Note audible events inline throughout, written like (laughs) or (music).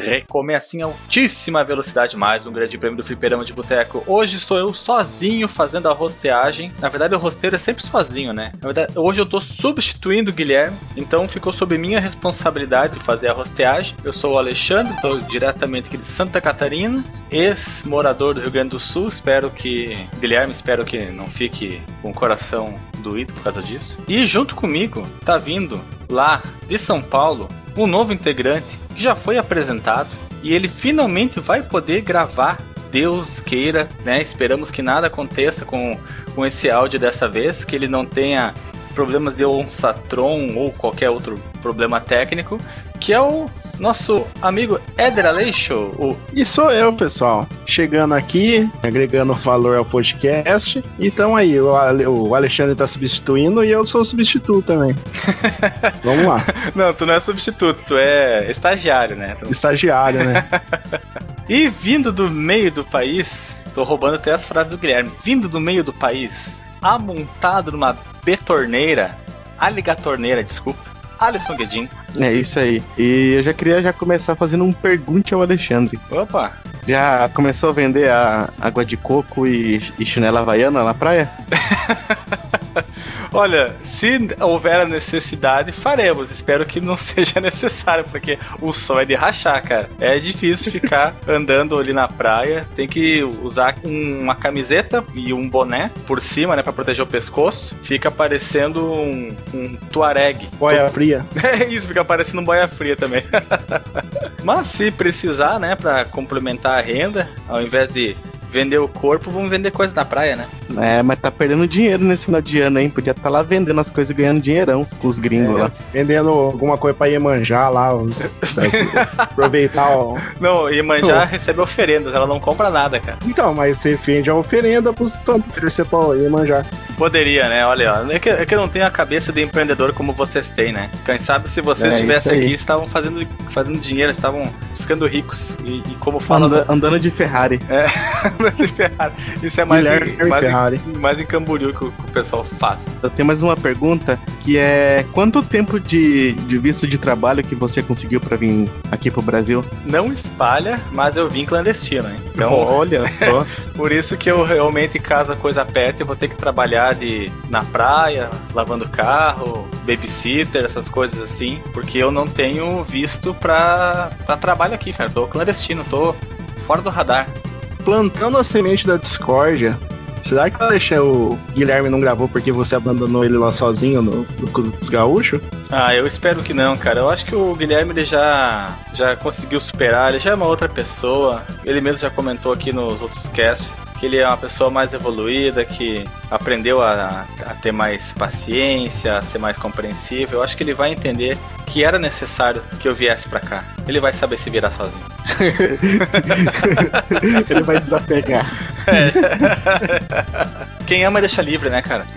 Recomeça em altíssima velocidade mais um grande prêmio do Fliperama de Boteco. Hoje estou eu sozinho fazendo a rosteagem. Na verdade, o rosteiro é sempre sozinho, né? Na verdade, hoje eu estou substituindo o Guilherme, então ficou sob minha responsabilidade de fazer a rosteagem. Eu sou o Alexandre, estou diretamente aqui de Santa Catarina, ex-morador do Rio Grande do Sul. Espero que. Guilherme, espero que não fique com o coração doído por causa disso. E junto comigo tá vindo lá de São Paulo um novo integrante que já foi apresentado e ele finalmente vai poder gravar. Deus queira, né? Esperamos que nada aconteça com, com esse áudio dessa vez, que ele não tenha problemas de Onsatron ou qualquer outro problema técnico, que é o nosso amigo Eder Aleixo. O... E sou eu, pessoal. Chegando aqui, agregando valor ao podcast. Então aí, o, Ale o Alexandre tá substituindo e eu sou o substituto também. (laughs) Vamos lá. Não, tu não é substituto, tu é estagiário, né? Estagiário, né? (laughs) e vindo do meio do país, tô roubando até as frases do Guilherme. Vindo do meio do país, amontado numa betorneira, aligatorneira, desculpa, Alisson Guedin. É isso aí. E eu já queria já começar fazendo um pergunte ao Alexandre. Opa! Já começou a vender a água de coco e, e chinela havaiana na praia? (laughs) Olha, se houver a necessidade, faremos. Espero que não (laughs) seja necessário, porque o sol é de rachar, cara. É difícil ficar (laughs) andando ali na praia. Tem que usar uma camiseta e um boné por cima, né, para proteger o pescoço. Fica parecendo um, um tuareg. Boia (laughs) fria. É isso, fica parecendo um boia fria também. Mas se precisar, né, para complementar a renda, ao invés de vender o corpo, vamos vender coisa na praia, né? É, mas tá perdendo dinheiro nesse final de ano, hein? Podia estar tá lá vendendo as coisas e ganhando dinheirão com os gringos é, lá. Vendendo alguma coisa pra Iemanjá lá, os... aproveitar o... Não, Iemanjá recebe oferendas, ela não compra nada, cara. Então, mas você vende a oferenda pros tanto oferecer pra Iemanjá. Poderia, né? Olha, ó, é que, é que eu não tenho a cabeça de empreendedor como vocês têm, né? Quem sabe se vocês é, estivessem aqui, estavam fazendo, fazendo dinheiro, estavam ficando ricos. E, e como fala... Anda, andando de Ferrari. É... (laughs) Ferrari. Isso é mais, em, mais, em, mais em Camboriú que o, que o, pessoal faz. Eu tenho mais uma pergunta, que é quanto tempo de, de visto de trabalho que você conseguiu para vir aqui pro Brasil? Não espalha, mas eu vim clandestino, hein? Então, olha (laughs) só. por isso que eu realmente, caso a coisa aperte, eu vou ter que trabalhar de, na praia, lavando carro, babysitter, essas coisas assim, porque eu não tenho visto pra trabalho aqui, cara. Tô clandestino, tô fora do radar plantando a semente da discórdia. Será que o Guilherme não gravou porque você abandonou ele lá sozinho no, no dos gaúchos? Ah, eu espero que não, cara. Eu acho que o Guilherme ele já, já conseguiu superar, ele já é uma outra pessoa. Ele mesmo já comentou aqui nos outros casts que ele é uma pessoa mais evoluída, que aprendeu a, a, ter mais paciência, a ser mais compreensível. Eu acho que ele vai entender que era necessário que eu viesse para cá. Ele vai saber se virar sozinho. (laughs) ele vai desapegar. É. (laughs) Quem ama deixa livre, né, cara? (laughs)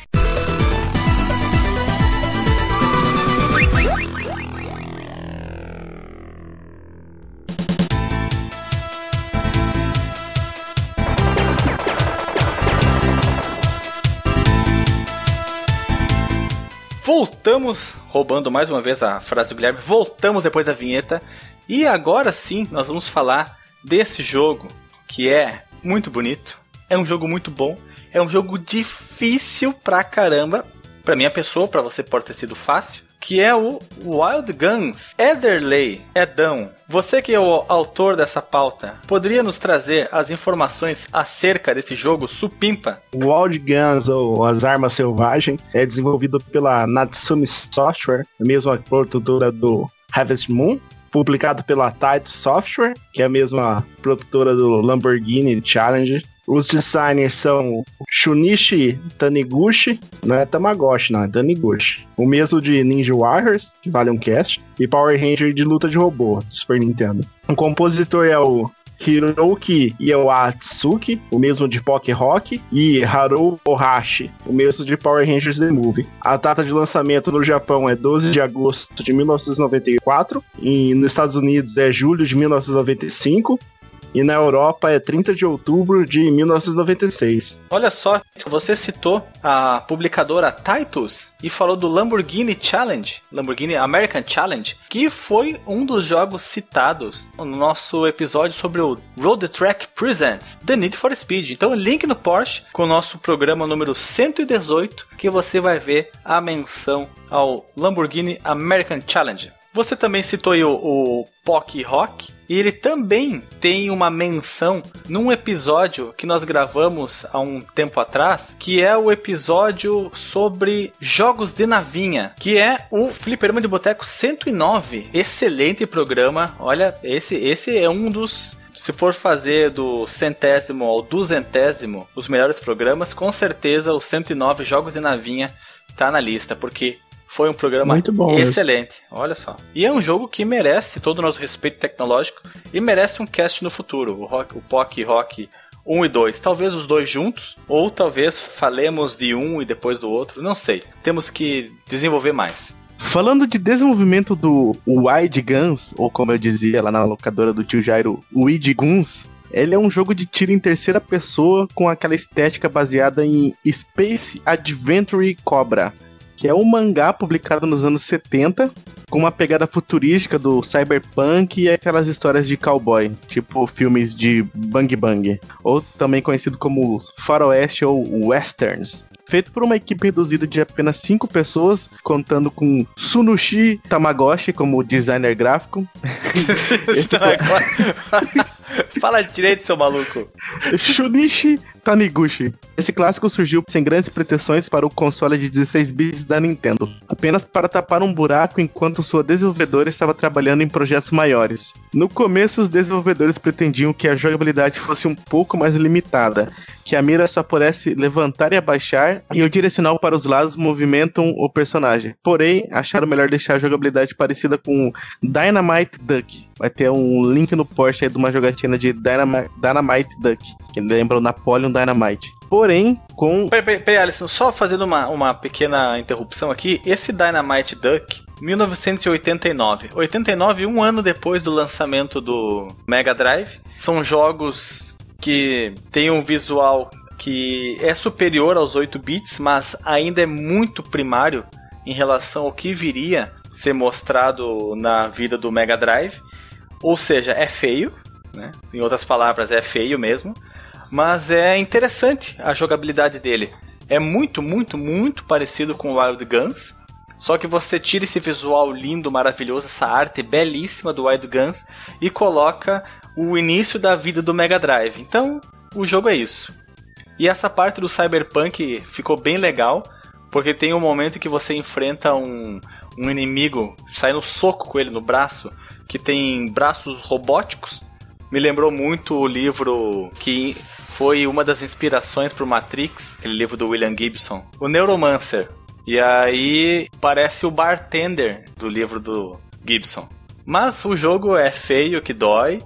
Voltamos, roubando mais uma vez a frase do Guilherme, voltamos depois da vinheta. E agora sim, nós vamos falar desse jogo que é muito bonito, é um jogo muito bom, é um jogo difícil pra caramba. Pra minha pessoa, pra você pode ter sido fácil que é o Wild Guns. Ederley, Edão, você que é o autor dessa pauta, poderia nos trazer as informações acerca desse jogo supimpa? Wild Guns, ou As Armas Selvagens, é desenvolvido pela Natsumi Software, a mesma produtora do Harvest Moon, publicado pela Taito Software, que é a mesma produtora do Lamborghini Challenge, Os designers são Shunichi Taniguchi, não é Tamagotchi, não, é Taniguchi. O mesmo de Ninja Warriors, que vale um cast, e Power Ranger de luta de robô, Super Nintendo. O compositor é o Hiroki Iwatsuki, o mesmo de Poké Rock, e Haru Ohashi, o mesmo de Power Rangers The Movie. A data de lançamento no Japão é 12 de agosto de 1994, e nos Estados Unidos é julho de 1995, e na Europa é 30 de outubro de 1996. Olha só, você citou a publicadora Titus e falou do Lamborghini Challenge, Lamborghini American Challenge, que foi um dos jogos citados no nosso episódio sobre o Road Track Presents The Need for Speed. Então, link no Porsche com o nosso programa número 118 que você vai ver a menção ao Lamborghini American Challenge. Você também citou aí o, o Pock Rock, e ele também tem uma menção num episódio que nós gravamos há um tempo atrás, que é o episódio sobre jogos de navinha, que é o Fliperama de Boteco 109. Excelente programa. Olha, esse, esse é um dos se for fazer do centésimo ao duzentésimo os melhores programas, com certeza o 109 Jogos de Navinha tá na lista, porque foi um programa Muito bom, excelente, olha só. E é um jogo que merece todo o nosso respeito tecnológico e merece um cast no futuro. O, rock, o POC Rock 1 e 2. Talvez os dois juntos, ou talvez falemos de um e depois do outro, não sei. Temos que desenvolver mais. Falando de desenvolvimento do Wide Guns, ou como eu dizia lá na locadora do tio Jairo, Wide Guns, ele é um jogo de tiro em terceira pessoa com aquela estética baseada em Space Adventure Cobra que é um mangá publicado nos anos 70, com uma pegada futurística do cyberpunk e aquelas histórias de cowboy, tipo filmes de Bang Bang, ou também conhecido como faroeste ou westerns feito por uma equipe reduzida de apenas 5 pessoas, contando com Sunushi Tamagotchi como designer gráfico. (laughs) (laughs) Fala direito, seu maluco. Shunichi Taniguchi. Esse clássico surgiu sem grandes pretensões para o console de 16 bits da Nintendo, apenas para tapar um buraco enquanto sua desenvolvedora estava trabalhando em projetos maiores. No começo, os desenvolvedores pretendiam que a jogabilidade fosse um pouco mais limitada, que a mira só pudesse levantar e abaixar e o direcional para os lados movimentam o personagem. Porém, acharam melhor deixar a jogabilidade parecida com Dynamite Duck. Vai ter um link no Porsche de uma jogatina de Dynamite, Dynamite Duck, que lembra o Napoleon Dynamite. Porém, com. Peraí, peraí, peraí, Alisson, só fazendo uma, uma pequena interrupção aqui. Esse Dynamite Duck 1989. 89, um ano depois do lançamento do Mega Drive. São jogos que têm um visual que é superior aos 8 bits, mas ainda é muito primário em relação ao que viria ser mostrado na vida do Mega Drive. Ou seja, é feio, né? em outras palavras, é feio mesmo, mas é interessante a jogabilidade dele. É muito, muito, muito parecido com Wild Guns, só que você tira esse visual lindo, maravilhoso, essa arte belíssima do Wild Guns e coloca o início da vida do Mega Drive. Então, o jogo é isso. E essa parte do Cyberpunk ficou bem legal, porque tem um momento que você enfrenta um, um inimigo, sai no soco com ele no braço, que tem braços robóticos. Me lembrou muito o livro que foi uma das inspirações para o Matrix, aquele livro do William Gibson, o Neuromancer. E aí parece o bartender do livro do Gibson. Mas o jogo é feio, que dói.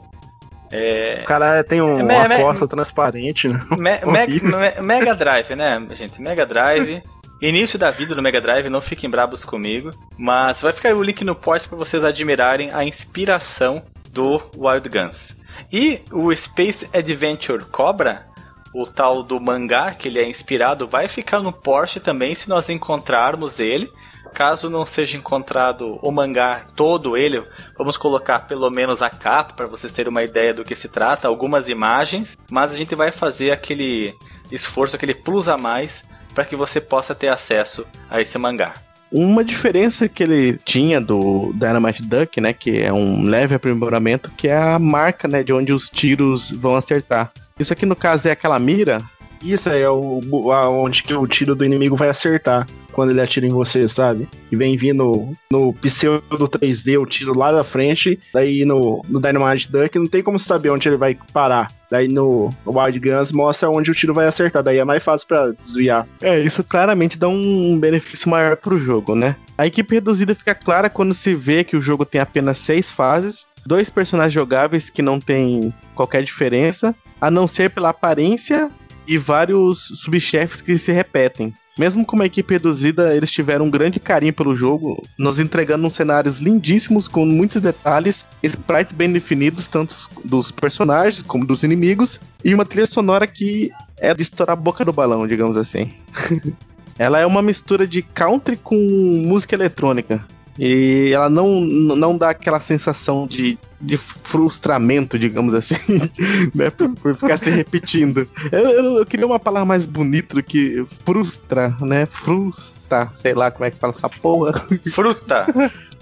É... O cara tem um, é, uma costa transparente, né? Me, (laughs) me, Mega Drive, né, gente? Mega Drive. Início da vida do Mega Drive, não fiquem brabos comigo. Mas vai ficar o link no post para vocês admirarem a inspiração do Wild Guns. E o Space Adventure Cobra o tal do mangá que ele é inspirado vai ficar no Porsche também se nós encontrarmos ele. Caso não seja encontrado o mangá todo ele, vamos colocar pelo menos a capa para vocês terem uma ideia do que se trata, algumas imagens, mas a gente vai fazer aquele esforço, aquele plus a mais para que você possa ter acesso a esse mangá. Uma diferença que ele tinha do Dynamite Duck, né, que é um leve aprimoramento, que é a marca, né, de onde os tiros vão acertar. Isso aqui no caso é aquela mira Isso aí é o, onde que o tiro do inimigo vai acertar quando ele atira em você, sabe? E vem vindo no pseudo 3D o tiro lá da frente, daí no, no Dynamite Duck não tem como saber onde ele vai parar. Daí no Wild Guns mostra onde o tiro vai acertar, daí é mais fácil pra desviar. É, isso claramente dá um benefício maior pro jogo, né? A equipe reduzida fica clara quando se vê que o jogo tem apenas seis fases, dois personagens jogáveis que não tem qualquer diferença, a não ser pela aparência e vários subchefes que se repetem. Mesmo com uma equipe reduzida, eles tiveram um grande carinho pelo jogo, nos entregando uns cenários lindíssimos com muitos detalhes, sprites bem definidos, tanto dos personagens como dos inimigos, e uma trilha sonora que é de estourar a boca do balão, digamos assim. (laughs) Ela é uma mistura de country com música eletrônica. E ela não, não dá aquela sensação de, de frustramento, digamos assim, (laughs) né? Por, por ficar se repetindo. Eu, eu- eu queria uma palavra mais bonita do que frustra, né? Frustra, sei lá como é que fala essa porra. Fruta.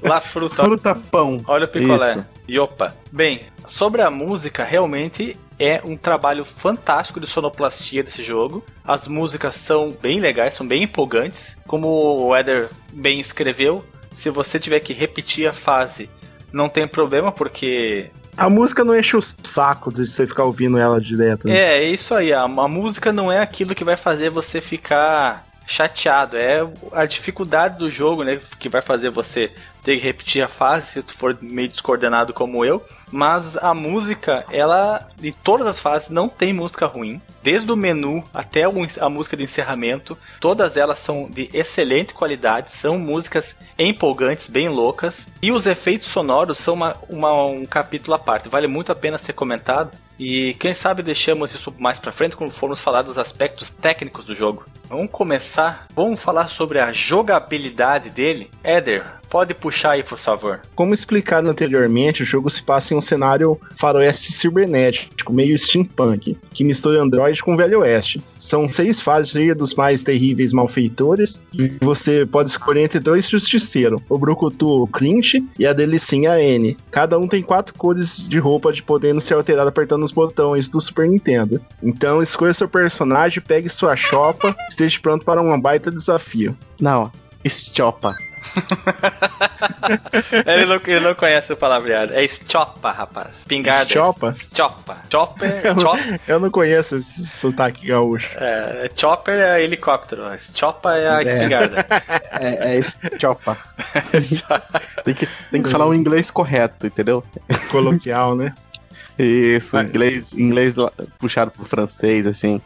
La fruta. Fruta pão. Olha o picolé. Isso. E opa. Bem, sobre a música, realmente é um trabalho fantástico de sonoplastia desse jogo. As músicas são bem legais, são bem empolgantes. Como o Eder bem escreveu, se você tiver que repetir a fase, não tem problema, porque A música não enche o saco de você ficar ouvindo ela direto. né? É, é isso aí. A, a música não é aquilo que vai fazer você ficar chateado. É a dificuldade do jogo, né? Que vai fazer você ter que repetir a fase se tu for meio descoordenado como eu. Mas a música, ela, em todas as fases, não tem música ruim. Desde o menu até a música de encerramento, todas elas são de excelente qualidade, são músicas empolgantes, bem loucas. E os efeitos sonoros são uma- uma- um capítulo à parte, vale muito a pena ser comentado. E quem sabe deixamos isso mais pra frente quando formos falar dos aspectos técnicos do jogo. Vamos começar, vamos falar sobre a jogabilidade dele. Éder, pode puxar aí por favor. Como explicado anteriormente, o jogo se passa em um cenário faroeste cibernético, meio steampunk, que mistura Android com Velho Oeste. São seis fases dos mais terríveis malfeitores, e você pode escolher entre dois justiceiros, o Brucutu Clint e a Delicinha N. Cada um tem quatro cores de roupa de podendo ser alterada apertando os botões do Super Nintendo. Então escolha seu personagem, pegue sua chopa, esteja pronto para um baita desafio. Não, Estiopa. (laughs) ele, não, ele não conhece o palavreado. É Stiopa, rapaz. Pingada. Stiopa? Stiopa. Chopper. (laughs) Eu não- Chop, Eu não conheço esse sotaque gaúcho. é, chopper é helicóptero. Stiopa é a É. espingarda. (laughs) É, é Estiopa. Tem que, tem que falar o inglês correto, entendeu? Coloquial, né? Isso, inglês, inglês puxado pro francês, assim.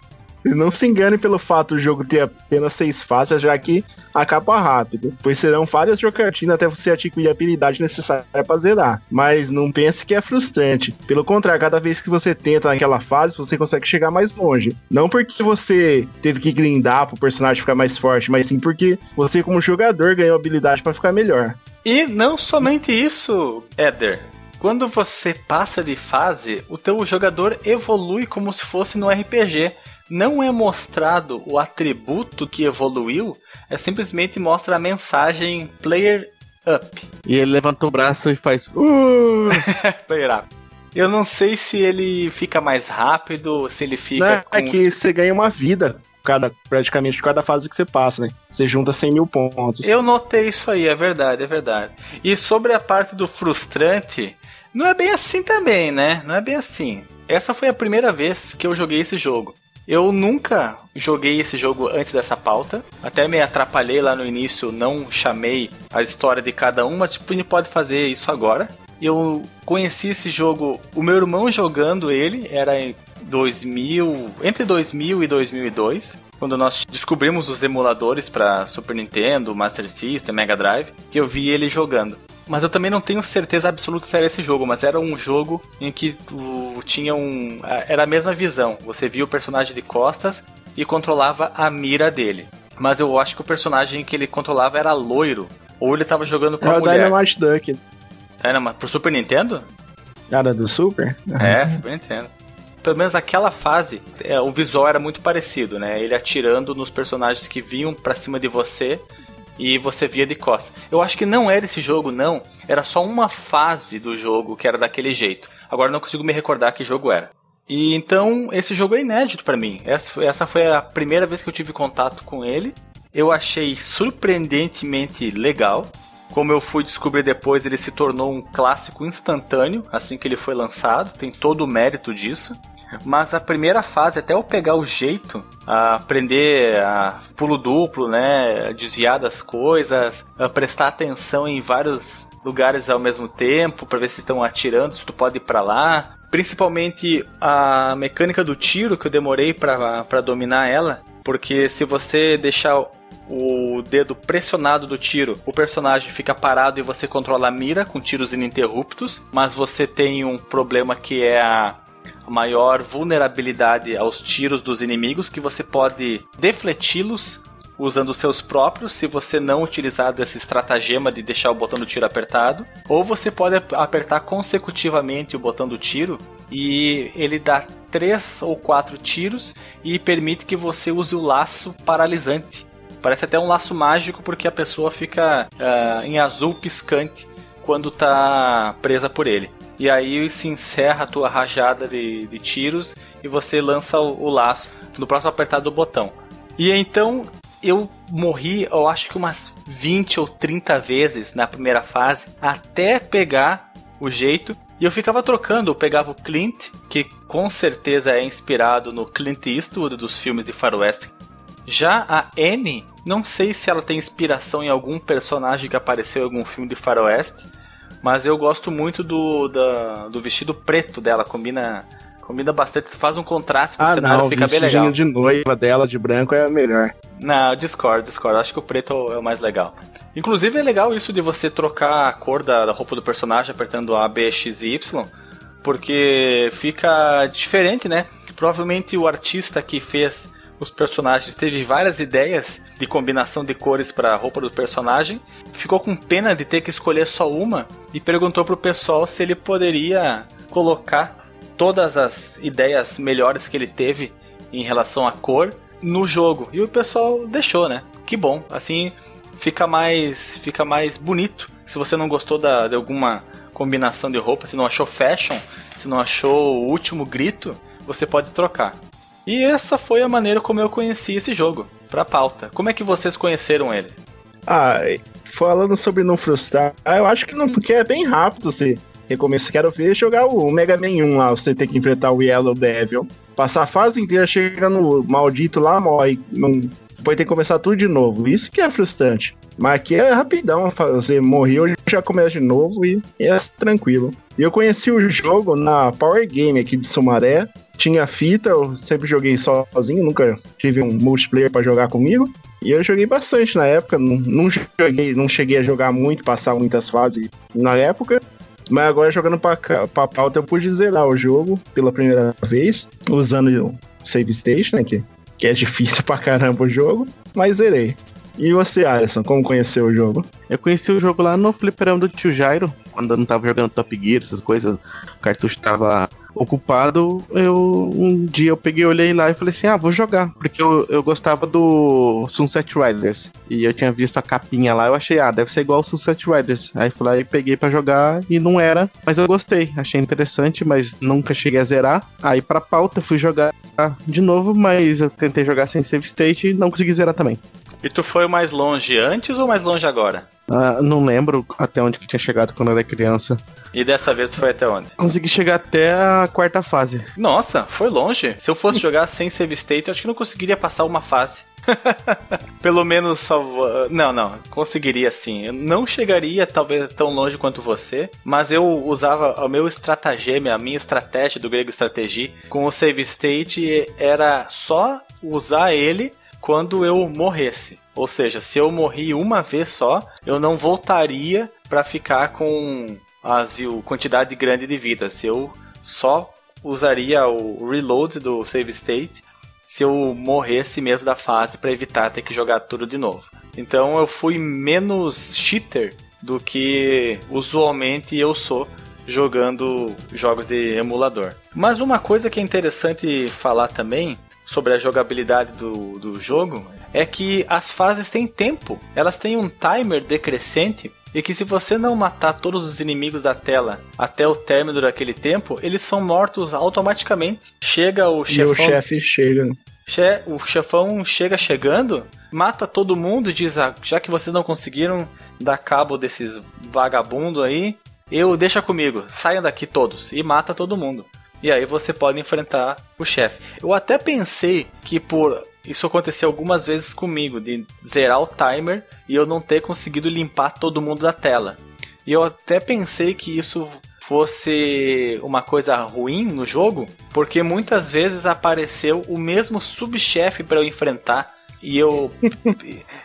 Não se engane pelo fato do jogo ter apenas seis fases, já que acaba rápido, pois serão várias jogatinas até você adquirir a habilidade necessária para zerar. Mas não pense que é frustrante. Pelo contrário, cada vez que você tenta naquela fase, você consegue chegar mais longe. Não porque você teve que grindar pro personagem ficar mais forte, mas sim porque você, como jogador, ganhou habilidade para ficar melhor. E não somente isso, Éder. Quando você passa de fase, o teu jogador evolui como se fosse no RPG. Não é mostrado o atributo que evoluiu, é simplesmente mostra a mensagem Player Up. E ele levanta o braço e faz. Uh! (laughs) Player Up. Eu não sei se ele fica mais rápido, se ele fica Né? com... É que você ganha uma vida. Cada, praticamente cada fase que você passa, né? Você junta 100 mil pontos. Eu notei isso aí, é verdade, é verdade. E sobre a parte do frustrante, não é bem assim também, né? Não é bem assim. Essa foi a primeira vez que eu joguei esse jogo. Eu nunca joguei esse jogo antes dessa pauta. Até me atrapalhei lá no início, não chamei a história de cada um, mas tipo, a gente pode fazer isso agora. Eu conheci esse jogo, o meu irmão jogando ele, era em 2000, entre 2000 e 2002, quando nós descobrimos os emuladores para Super Nintendo, Master System, Mega Drive, que eu vi ele jogando. Mas eu também não tenho certeza absoluta se era esse jogo, mas era um jogo em que tu tinha um. Era a mesma visão. Você via o personagem de costas e controlava a mira dele. Mas eu acho que o personagem que ele controlava era loiro. Ou ele tava jogando com É a o mulher. Dynamite Duck. Dynamite. Pro Super Nintendo? Era do Super? É, Super Nintendo. Pelo menos aquela fase, é, o visual era muito parecido, né? Ele atirando nos personagens que vinham pra cima de você e você via de costas. Eu acho que não era esse jogo, não. Era só uma fase do jogo que era daquele jeito. Agora não consigo me recordar que jogo era. E então esse jogo é inédito para mim. Essa, essa foi a primeira vez que eu tive contato com ele. Eu achei surpreendentemente legal. Como eu fui descobrir depois, ele se tornou um clássico instantâneo assim que ele foi lançado. Tem todo o mérito disso. Mas a primeira fase, até eu pegar o jeito, aprender a pulo duplo, né, desviar das coisas, prestar atenção em vários lugares ao mesmo tempo para ver se estão atirando, se tu pode ir para lá. Principalmente a mecânica do tiro que eu demorei para dominar ela, porque se você deixar o dedo pressionado do tiro, o personagem fica parado e você controla a mira com tiros ininterruptos, mas você tem um problema que é a maior vulnerabilidade aos tiros dos inimigos, que você pode defleti-los usando seus próprios, se você não utilizar desse estratagema de deixar o botão do tiro apertado, ou você pode apertar consecutivamente o botão do tiro e ele dá três ou quatro tiros e permite que você use o laço paralisante. Parece até um laço mágico porque a pessoa fica uh, em azul piscante quando está presa por ele. E aí se encerra a tua rajada de, de tiros e você lança o, o laço no próximo apertar do botão. E então eu morri, eu acho que umas 20 ou 30 vezes na primeira fase, até pegar o jeito. E eu ficava trocando, eu pegava o Clint, que com certeza é inspirado no Clint Eastwood dos filmes de faroeste. Já a Annie, não sei se ela tem inspiração em algum personagem que apareceu em algum filme de faroeste, mas eu gosto muito do, da, do vestido preto dela, combina Combina bastante, faz um contraste com ah, o cenário, não, fica bem legal. de noiva dela de branco é melhor. Não, discordo, discordo. Acho que o preto é o mais legal. Inclusive é legal isso de você trocar a cor da, da roupa do personagem apertando A, B, X e Y, porque fica diferente, né? Provavelmente o artista que fez os personagens teve várias ideias de combinação de cores para a roupa do personagem, ficou com pena de ter que escolher só uma e perguntou pro pessoal se ele poderia colocar todas as ideias melhores que ele teve em relação à cor no jogo. E o pessoal deixou, né? Que bom. Assim fica mais fica mais bonito. Se você não gostou da, de alguma combinação de roupa, se não achou fashion, se não achou o último grito, você pode trocar. E essa foi a maneira como eu conheci esse jogo, pra pauta. Como é que vocês conheceram ele? Ah, falando sobre não frustrar, eu acho que não, porque é bem rápido, você recomeço, quero ver jogar o Mega Man 1 lá, você tem que enfrentar o Yellow Devil. Passar a fase inteira, chega no maldito lá, morre. Não, depois tem que começar tudo de novo. Isso que é frustrante. Mas aqui é rapidão, você morreu, já começa de novo e é tranquilo. E eu conheci o jogo na Power Game aqui de Sumaré. Tinha fita, eu sempre joguei sozinho, nunca tive um multiplayer para jogar comigo. E eu joguei bastante na época, não, não, joguei, não cheguei a jogar muito, passar muitas fases na época. Mas agora jogando pra, pra pauta eu pude zerar o jogo pela primeira vez, usando o Save Station, né, que, que é difícil pra caramba o jogo, mas zerei. E você, Alisson, como conheceu o jogo? Eu conheci o jogo lá no fliperão do tio Jairo, quando eu não tava jogando Top Gear, essas coisas, o cartucho tava ocupado, eu um dia eu peguei, olhei lá e falei assim: ah, vou jogar. Porque eu, eu gostava do Sunset Riders. E eu tinha visto a capinha lá, eu achei, ah, deve ser igual ao Sunset Riders. Aí fui lá e peguei para jogar e não era. Mas eu gostei, achei interessante, mas nunca cheguei a zerar. Aí pra pauta fui jogar de novo, mas eu tentei jogar sem save state e não consegui zerar também. E tu foi mais longe antes ou mais longe agora? Uh, não lembro até onde que tinha chegado quando eu era criança. E dessa vez tu foi até onde? Consegui chegar até a quarta fase. Nossa, foi longe. Se eu fosse jogar (laughs) sem save state, eu acho que não conseguiria passar uma fase. (laughs) Pelo menos salvo... Não, não, conseguiria sim. Eu não chegaria talvez tão longe quanto você, mas eu usava o meu estratagema, a minha estratégia do grego estratégia com o save state era só usar ele quando eu morresse. Ou seja, se eu morri uma vez só, eu não voltaria para ficar com as quantidade grande de vidas. Eu só usaria o reload do save state se eu morresse mesmo da fase para evitar ter que jogar tudo de novo. Então eu fui menos cheater do que usualmente eu sou jogando jogos de emulador. Mas uma coisa que é interessante falar também sobre a jogabilidade do, do jogo é que as fases têm tempo, elas têm um timer decrescente. e que se você não matar todos os inimigos da tela até o término daquele tempo, eles são mortos automaticamente. Chega o E chefão. o chefe chega. che- o chefão chega chegando, mata todo mundo e diz: ah, já que vocês não conseguiram dar cabo desses vagabundo aí, eu deixa comigo, saiam daqui todos e mata todo mundo. E aí você pode enfrentar o chefe. Eu até pensei que por isso aconteceu algumas vezes comigo, de zerar o timer e eu não ter conseguido limpar todo mundo da tela. E eu até pensei que isso fosse uma coisa ruim no jogo, porque muitas vezes apareceu o mesmo subchefe para eu enfrentar. E eu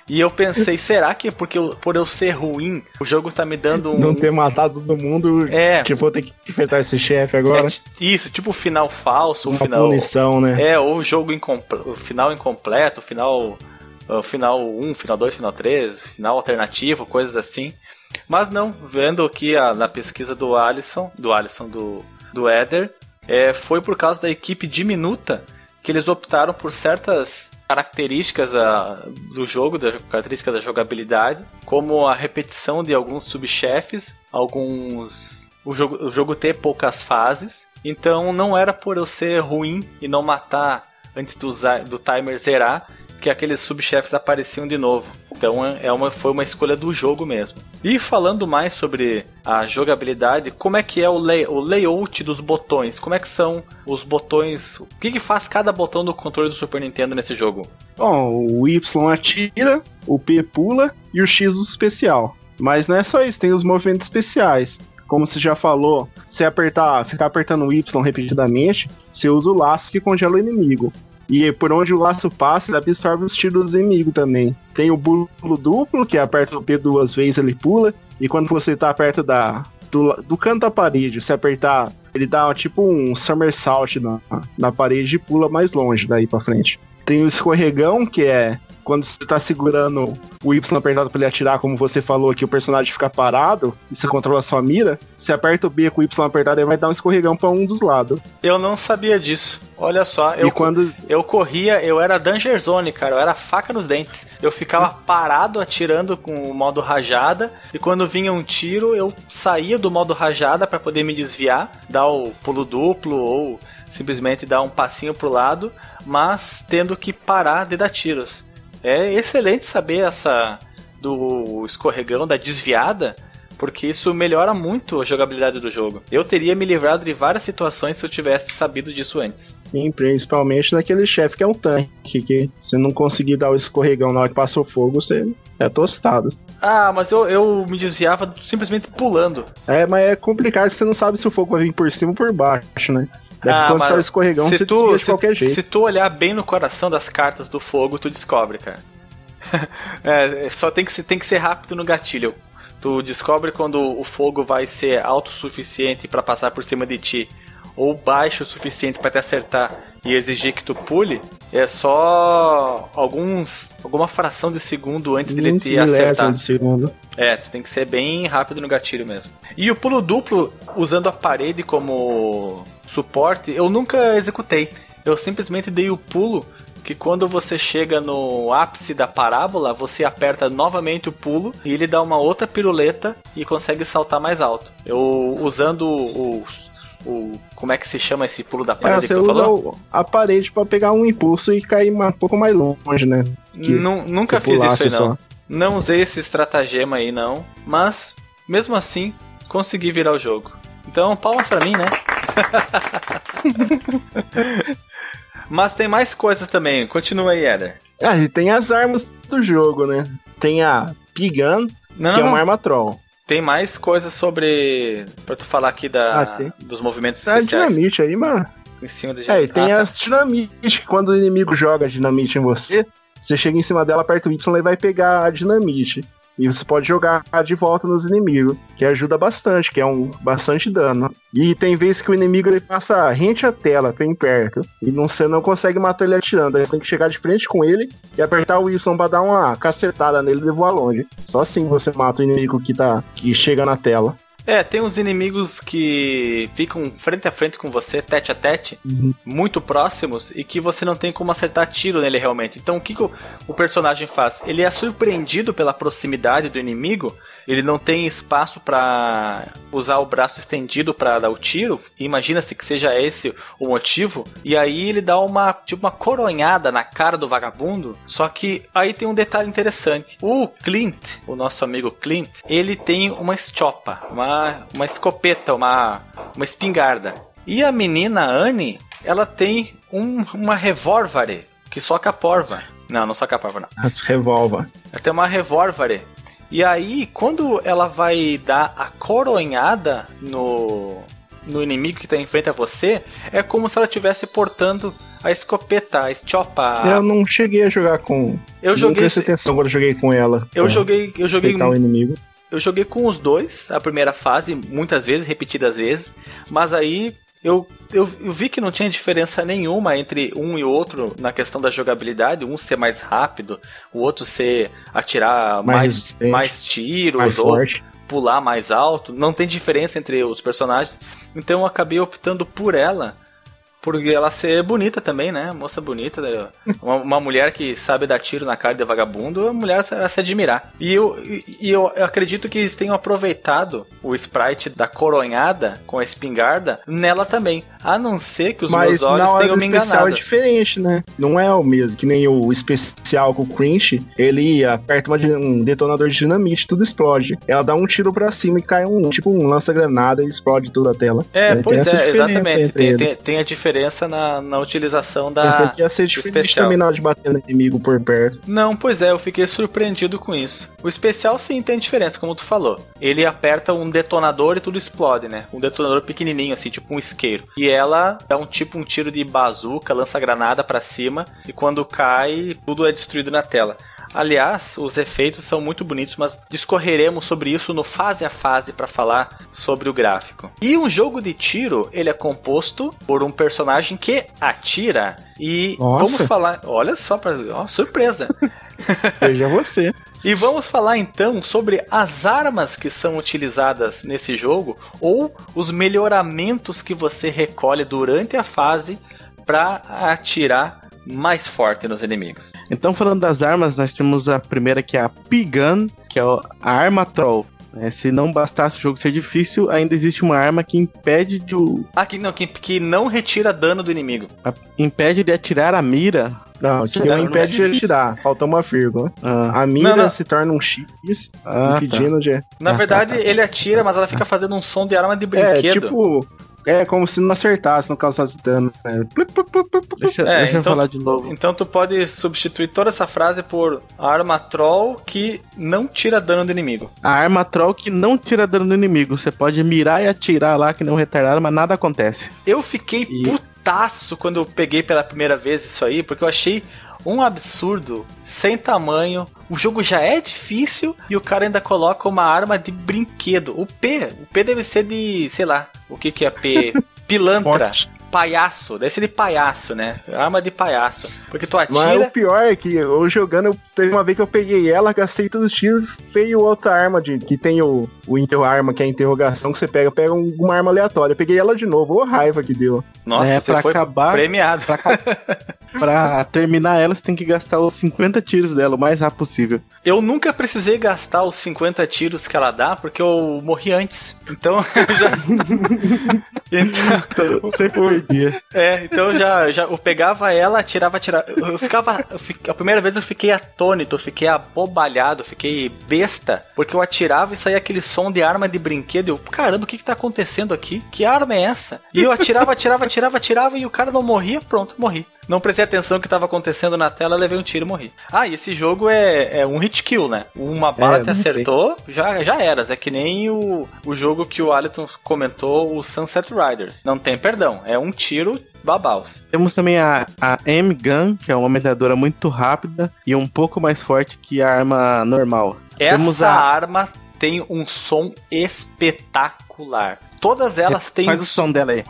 e eu pensei, será que porque eu- por eu ser ruim, o jogo tá me dando um Não ter matado todo mundo. É. Tipo, vou ter que enfrentar esse chefe agora. é isso, tipo o final falso, uma final punição, né? É, ou o jogo incompleto, final incompleto, final final 1, final 2, final 3, final alternativo, coisas assim. Mas não, vendo aqui a- na pesquisa do Alisson, do Alisson do do Eder, é, foi por causa da equipe diminuta que eles optaram por certas características ah, do jogo, da características da jogabilidade, como a repetição de alguns subchefes, alguns o jogo, o jogo ter poucas fases. Então não era por eu ser ruim e não matar antes do, do timer zerar que aqueles subchefes apareciam de novo. Então é uma, foi uma escolha do jogo mesmo. E falando mais sobre a jogabilidade, como é que é o, lay, o layout dos botões? Como é que são os botões? O que, que faz cada botão do controle do Super Nintendo nesse jogo? Bom, o Y atira, o P pula e o X o especial. Mas não é só isso, tem os movimentos especiais. Como você já falou, se apertar, ficar apertando o Y repetidamente, você usa o laço que congela o inimigo. E por onde o laço passa, ele absorve os tiros dos inimigos também. Tem o pulo duplo, que aperta o P duas vezes, ele pula. E quando você tá perto da, do, do canto da parede, se apertar, ele dá tipo um somersault na, na parede e pula mais longe daí pra frente. Tem o escorregão, que é quando você tá segurando o Y apertado pra ele atirar, como você falou, que o personagem fica parado e você controla a sua mira. Você aperta o B com o Y apertado, ele vai dar um escorregão pra um dos lados. Eu não sabia disso. Olha só, eu, e quando. eu corria, eu era Danger Zone, cara, eu era faca nos dentes. Eu ficava parado atirando com o modo rajada e quando vinha um tiro, eu saía do modo rajada pra poder me desviar, dar o pulo duplo ou simplesmente dar um passinho pro lado, mas tendo que parar de dar tiros. É excelente saber essa do escorregão, da desviada, porque isso melhora muito a jogabilidade do jogo. Eu teria me livrado de várias situações se eu tivesse sabido disso antes. Sim, principalmente naquele chefe que é um tanque, que se não conseguir dar o escorregão na hora que passa o fogo, você é tostado. Ah, mas eu, eu me desviava simplesmente pulando. É, mas é complicado, você não sabe se o fogo vai vir por cima ou por baixo, né? Daí Ah, quando você tá o escorregão, se você tu, de se, qualquer jeito. se tu olhar bem no coração das cartas do fogo, tu descobre, cara. (laughs) é, só tem que, ser, tem que ser rápido no gatilho. Tu descobre quando o fogo vai ser alto o suficiente pra passar por cima de ti, ou baixo o suficiente pra te acertar e exigir que tu pule. É só alguns alguma fração de segundo antes dele te acertar. de segundo. É, tu tem que ser bem rápido no gatilho mesmo. E o pulo duplo, usando a parede como suporte, eu nunca executei. Eu simplesmente dei o pulo que quando você chega no ápice da parábola, você aperta novamente o pulo e ele dá uma outra piruleta e consegue saltar mais alto. Eu usando o, o como é que se chama esse pulo da É, parede você que tu usa falou? a parede pra pegar um impulso e cair um pouco mais longe, né? que nunca fiz isso aí não. só. Não usei esse estratagema aí não, mas mesmo assim consegui virar o jogo. Então, palmas pra mim, né? (laughs) mas tem mais coisas também. Continua aí, Eder. Ah, e tem as armas do jogo, né? Tem a Pigun, Não, que é uma arma troll. Tem mais coisas sobre pra tu falar aqui da Ah, dos movimentos Tem a especiais dinamite aí, mano. em cima do É, e tem Ah, tá. as dinamite, que quando o inimigo joga dinamite em você, você chega em cima dela, aperta o Y e vai pegar a dinamite. E você pode jogar de volta nos inimigos, que ajuda bastante, que é um bastante dano. E tem vezes que o inimigo ele passa rente à tela, bem perto, e não, você não consegue matar ele atirando. Aí você tem que chegar de frente com ele e apertar o Y pra dar uma cacetada nele e voar longe. Só assim você mata o inimigo que, tá, que chega na tela. É, tem uns inimigos que ficam frente a frente com você, tete a tete, Uhum. muito próximos, e que você não tem como acertar tiro nele realmente. Então o que, que o, o personagem faz? Ele é surpreendido pela proximidade do inimigo, ele não tem espaço pra usar o braço estendido pra dar o tiro. Imagina-se que seja esse o motivo. E aí ele dá uma tipo uma coronhada na cara do vagabundo. Só que aí tem um detalhe interessante. O Clint, o nosso amigo Clint, ele tem uma estiopa, uma, uma escopeta, uma, uma espingarda. E a menina Anne, ela tem um, uma revólvere que soca a porva. Não, não soca a porva, não. (laughs) Revolva. Ela tem uma revólvere. E aí, quando ela vai dar a coronhada no, no inimigo que tá em frente a você, é como se ela estivesse portando a escopeta, a estiopa. Eu não cheguei a jogar com. Eu não joguei, prestei esse- atenção quando eu joguei com ela. eu joguei, eu joguei, o inimigo. eu joguei com os dois, a primeira fase, muitas vezes, repetidas vezes, mas aí eu, eu, eu vi que não tinha diferença nenhuma entre um e outro na questão da jogabilidade, um ser mais rápido, o outro ser atirar Mais mais, mais tiros, Mais ou forte. pular mais alto, não tem diferença entre os personagens. Então eu acabei optando por ela, porque ela ser bonita também, né? Moça bonita, né? uma, uma mulher que sabe dar tiro na cara de vagabundo, é uma mulher a se admirar. E eu, e eu acredito que eles tenham aproveitado o sprite da coronhada com a espingarda nela também. A não ser que os Mas meus olhos hora tenham me especial enganado. é diferente, né? Não é o mesmo, que nem o especial com o Cringe, ele aperta uma um detonador de dinamite, tudo explode. Ela dá um tiro pra cima e cai um, tipo um lança-granada e explode toda a tela. É, Tem pois é, exatamente. Tem, tem, tem a diferença na, na utilização da. Pensei que ia ser diferente especial. de bater no inimigo por perto. Não, pois é, eu fiquei surpreendido com isso. O especial sim tem diferença, como tu falou. Ele aperta um detonador e tudo explode, né? Um detonador pequenininho, assim, tipo um isqueiro. E ela dá um tipo um tiro de bazuca, lança granada pra cima e quando cai, tudo é destruído na tela. Aliás, os efeitos são muito bonitos, mas discorreremos sobre isso no fase a fase para falar sobre o gráfico. E um jogo de tiro, ele é composto por um personagem que atira e Nossa. vamos falar, olha só para, ó, surpresa. (laughs) Veja você. E vamos falar então sobre as armas que são utilizadas nesse jogo ou os melhoramentos que você recolhe durante a fase para atirar mais forte nos inimigos. Então, falando das armas, nós temos a primeira que é a P-Gun, que é a arma troll. É, se não bastasse o jogo ser difícil, ainda existe uma arma que impede de, o- Ah, que não, que, que não retira dano do inimigo. a- impede de atirar a mira. Não, que Não, não não impede é de atirar. Faltou uma vírgula. Ah, A mira Não, não. se torna um X, Ah, impedindo de. Na Ah, verdade, tá, tá. ele atira, mas ela fica fazendo um som de arma de É, brinquedo. tipo. É como se não acertasse, não causasse dano. né? Plup, plup, plup, plup, plup. deixa É, deixa eu então- falar de novo. Então tu pode substituir toda essa frase por arma troll que não tira dano do inimigo. A arma troll que não tira dano do inimigo. Você pode mirar e atirar lá que não retardado, mas nada acontece. Eu fiquei E- putaço quando eu peguei pela primeira vez isso aí, porque eu achei um absurdo, sem tamanho. O jogo já é difícil e o cara ainda coloca uma arma de brinquedo. O P, o P deve ser de, sei lá, o que que é P? (laughs) Pilantra, Forte. Palhaço, deve ser de palhaço, né? Arma de palhaço. Porque tu Mas atira, o pior é que eu jogando, teve uma vez que eu peguei ela, gastei todos os tiros, veio outra arma de, que tem o, o interro arma, que é a interrogação, que você pega, pega um- uma arma aleatória. Eu peguei ela de novo, ô raiva que deu. nossa, é, você pra foi acabar, premiado. pra, (laughs) pra terminar ela, você tem que gastar os 50 tiros dela o mais rápido possível. Eu nunca precisei gastar os 50 tiros que ela dá, porque eu morri antes. Então, (laughs) eu já. (laughs) então, Você perdia. É, então já, já eu pegava ela, atirava, atirava. Eu, ficava. eu a primeira vez eu fiquei atônito, eu fiquei abobalhado, eu fiquei besta, porque eu atirava e saía aquele som de arma de brinquedo. Eu, caramba, o que que tá acontecendo aqui? Que arma é essa? E eu atirava, atirava, atirava, atirava e o cara não morria, pronto, morri. Não prestei atenção no que tava acontecendo na tela, levei um tiro e morri. Ah, e esse jogo é, é um hit kill, né? Uma bala te não acertou, já, já eras. É que nem o, o jogo que o Alisson comentou, o Sunset Riders. Não tem perdão, é um tiro babaus. Temos também a, a M-Gun, que é uma metralhadora muito rápida e um pouco mais forte que a arma normal. Essa a- arma tem um som espetacular. Todas elas têm Faz o som dela aí.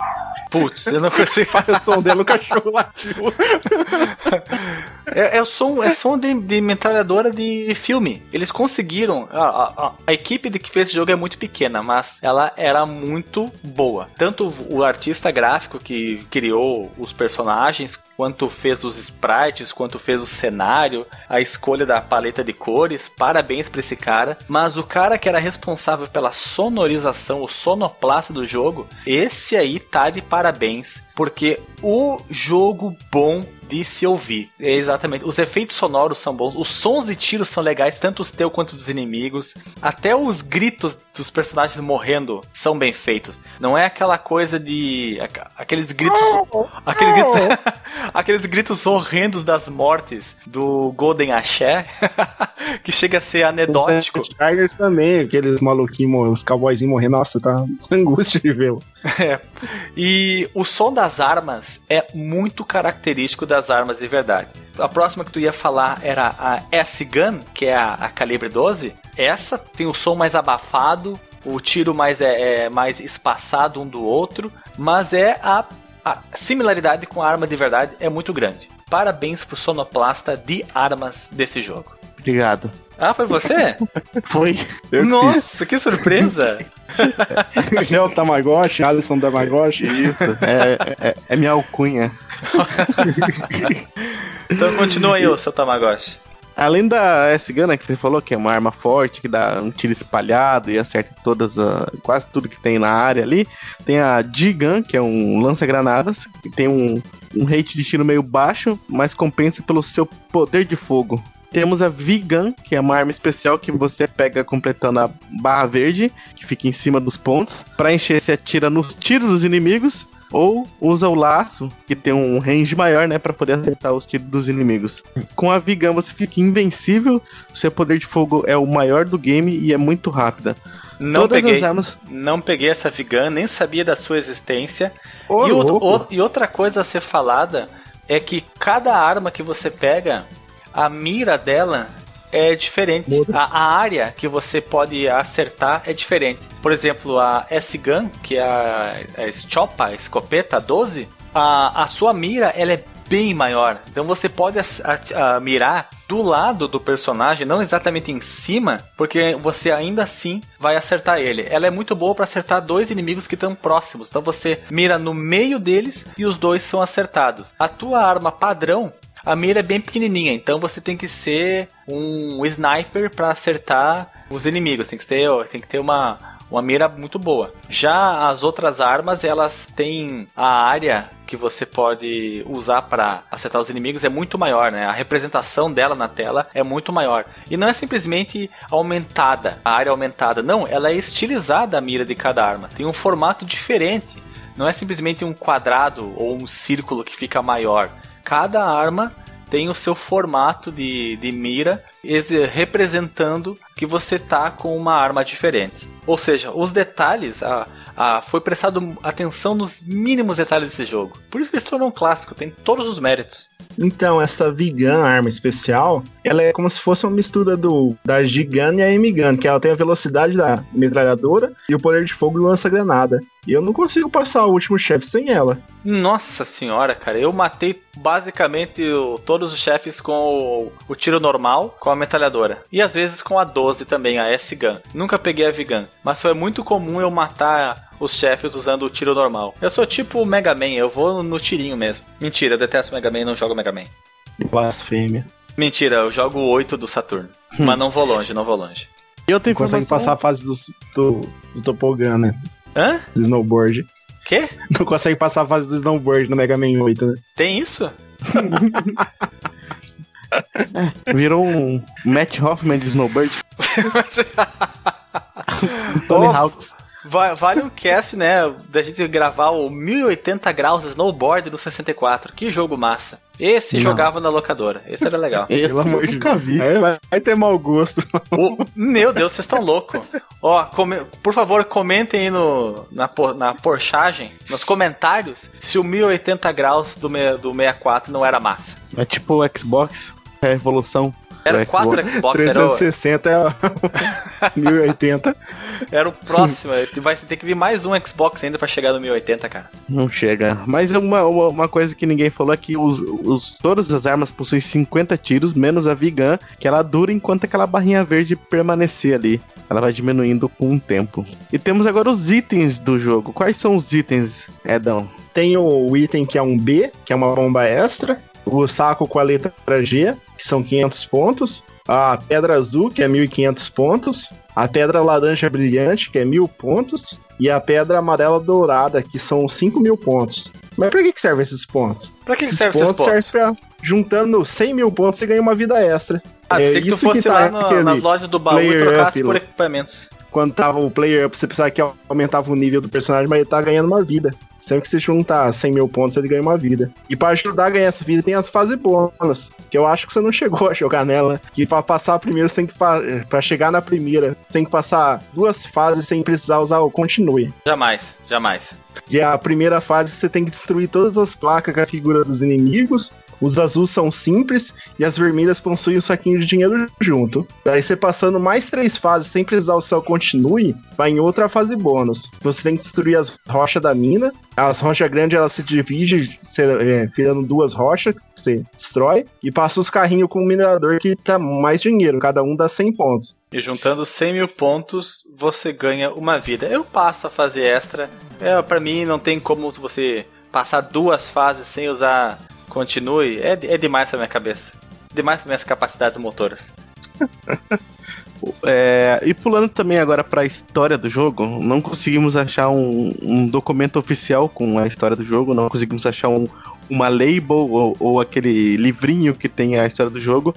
Putz, eu não (laughs) consigo. o som dele, o cachorro latiu. (laughs) É, é o som, é som de, de metralhadora de filme. Eles conseguiram. A, a, a equipe de que fez esse jogo é muito pequena, mas ela era muito boa. Tanto o artista gráfico que criou os personagens, quanto fez os sprites, quanto fez o cenário, a escolha da paleta de cores. Parabéns pra esse cara. Mas o cara que era responsável pela sonorização, o sonoplasta do jogo, esse aí tá de parabéns. Porque o jogo bom de se ouvir. É exatamente. Os efeitos sonoros são bons, os sons de tiro são legais, tanto os teus quanto dos inimigos. Até os gritos dos personagens morrendo são bem feitos. Não é aquela coisa de. aqueles gritos. aqueles gritos, (laughs) aqueles gritos horrendos das mortes do Golden Axé, (laughs) que chega a ser anedótico. Os Tigers também, aqueles maluquinhos, os cowboyzinhos morrendo, nossa, tá (laughs) angústia de ver. É. E o som das armas é muito característico das armas de verdade. A próxima que tu ia falar era a S-Gun, que é a, a calibre 12. Essa tem o som mais abafado, o tiro mais, é, é mais espaçado um do outro, mas é a, a similaridade com a arma de verdade é muito grande. Parabéns pro sonoplasta de armas desse jogo. Obrigado. Ah, foi você? (laughs) foi. Nossa, que surpresa! (laughs) Você é o Tamagotchi, Alisson Tamagotchi? Isso, é, é, é minha alcunha. (laughs) então continua aí, o seu Tamagotchi. Além da S-Gun, né, que você falou, que é uma arma forte, que dá um tiro espalhado e acerta todas, uh, quase tudo que tem na área ali, tem a G-Gun, que é um lança-granadas, que tem um, um rate de tiro meio baixo, mas compensa pelo seu poder de fogo. Temos a Vegan, que é uma arma especial que você pega completando a barra verde, que fica em cima dos pontos. Para encher, você atira nos tiros dos inimigos ou usa o laço, que tem um range maior, né, para poder acertar os tiros dos inimigos. Com a Vigan você fica invencível, seu poder de fogo é o maior do game e é muito rápida. Não Todas peguei, armas... não peguei essa Vigan, nem sabia da sua existência. Oh, e, outro, o, e outra coisa a ser falada é que cada arma que você pega a mira dela é diferente. A, a, área que você pode acertar é diferente. Por exemplo, a S-Gun, que é a, a Chopa, a escopeta 12, a, a sua mira ela é bem maior. Então você pode a, a, mirar do lado do personagem, não exatamente em cima, porque você ainda assim vai acertar ele. Ela é muito boa para acertar dois inimigos que estão próximos. Então você mira no meio deles e os dois são acertados. A tua arma padrão a mira é bem pequenininha, então você tem que ser um sniper para acertar os inimigos. Tem que ter, tem que ter uma, uma mira muito boa. Já as outras armas, elas têm a área que você pode usar para acertar os inimigos é muito maior, né? A representação dela na tela é muito maior. E não é simplesmente aumentada, a área aumentada. Não, ela é estilizada a mira de cada arma. Tem um formato diferente. Não é simplesmente um quadrado ou um círculo que fica maior cada arma tem o seu formato de, de mira representando que você tá com uma arma diferente. Ou seja, os detalhes, a, a, foi prestado atenção nos mínimos detalhes desse jogo. Por isso que ele se tornou um clássico, tem todos os méritos. Então, essa Vigan, arma especial, ela é como se fosse uma mistura do da Gigan e a M-Gun, que ela tem a velocidade da metralhadora e o poder de fogo do lança-granada. E eu não consigo passar o último chefe sem ela. Nossa senhora, cara, eu matei basicamente o, todos os chefes com o, o, tiro normal, com a metralhadora. E às vezes com a 12 também, a S-Gun. Nunca peguei a V-Gun, mas foi muito comum eu matar os chefes usando o tiro normal. Eu sou tipo o Mega Man, eu vou no tirinho mesmo. Mentira, eu detesto Mega Man e não jogo Mega Man. Blasfêmia. Mentira, eu jogo o 8 do Saturno. Hum. Mas não vou longe, não vou longe. E eu tenho consegue passar a fase do, do, do Topogun, né? Hã? Do snowboard. Quê? (laughs) Não consegue passar a fase do snowboard no Mega Man 8, né? Tem isso? (laughs) Virou um Matt Hoffman de snowboard. (laughs) Tony oh, Hawks. Vale um cast, né, da gente gravar o 1080 graus snowboard no 64. Que jogo massa. Esse Não. jogava na locadora. Esse era legal. (laughs) Esse Pelo amor de nunca vi. É, vai, ter mau gosto. O, meu Deus, vocês estão loucos. Ó, come, por favor, comentem aí no, na, na porchagem, nos comentários, se o 1080 graus do, do 64 não era massa. É tipo o Xbox, é a evolução Era 4 Xbox, era o, 360 é 1080. (laughs) era o próximo. Vai ter que vir mais um Xbox ainda pra chegar no 1080, cara. Não chega. Mas uma, uma, uma coisa que ninguém falou é que os, os, todas as armas possuem 50 tiros, menos a V-Gun, que ela dura enquanto aquela barrinha verde permanecer ali. Ela vai diminuindo com o tempo. E temos agora os itens do jogo. Quais são os itens, Edão? Tem o item que é um B, que é uma bomba extra. O saco com a letra G, que são 500 pontos. A pedra azul, que é 1500 pontos. A pedra laranja brilhante, que é 1000 pontos. E a pedra amarela dourada, que são 5000 pontos. Mas pra que que servem esses pontos? Pra que, que Esses serve esses pontos pontos? servem pra, juntando 100 mil pontos, você ganha uma vida extra. Ah, É pensei que tu isso que fosse tá lá no- nas lojas do baú e trocasse up por equipamentos. Quando tava o player up, você pensava que aumentava o nível do personagem, mas ele tá ganhando uma vida. Sempre que você juntar 100 mil pontos, ele ganha uma vida. E pra ajudar a ganhar essa vida, tem as fases bônus, que eu acho que você não (laughs) chegou a jogar nela. Que pra passar a primeira, você tem que. pa- Pra chegar na primeira, você tem que passar duas fases sem precisar usar o continue. Jamais, jamais. E a primeira fase você tem que destruir todas as placas com a figura dos inimigos. Os azuis são simples e as vermelhas possuem um saquinho de dinheiro junto. Daí você passando mais três fases sem precisar o continue, vai em outra fase bônus. Você tem que destruir as rochas da mina. As rochas grandes elas se dividem, você, é, virando duas rochas que você destrói. E passa os carrinhos com o minerador que tá mais dinheiro, cada um dá 100 pontos. E juntando 100 mil pontos, você ganha uma vida. Eu passo a fase extra. É, pra mim, não tem como você passar duas fases sem usar continue. É, é demais pra minha cabeça. Demais pra minhas capacidades motoras. (laughs) É, e pulando também agora pra história do jogo, não conseguimos achar um, um documento oficial com a história do jogo, não conseguimos achar um, uma label ou, ou aquele livrinho que tem a história do jogo.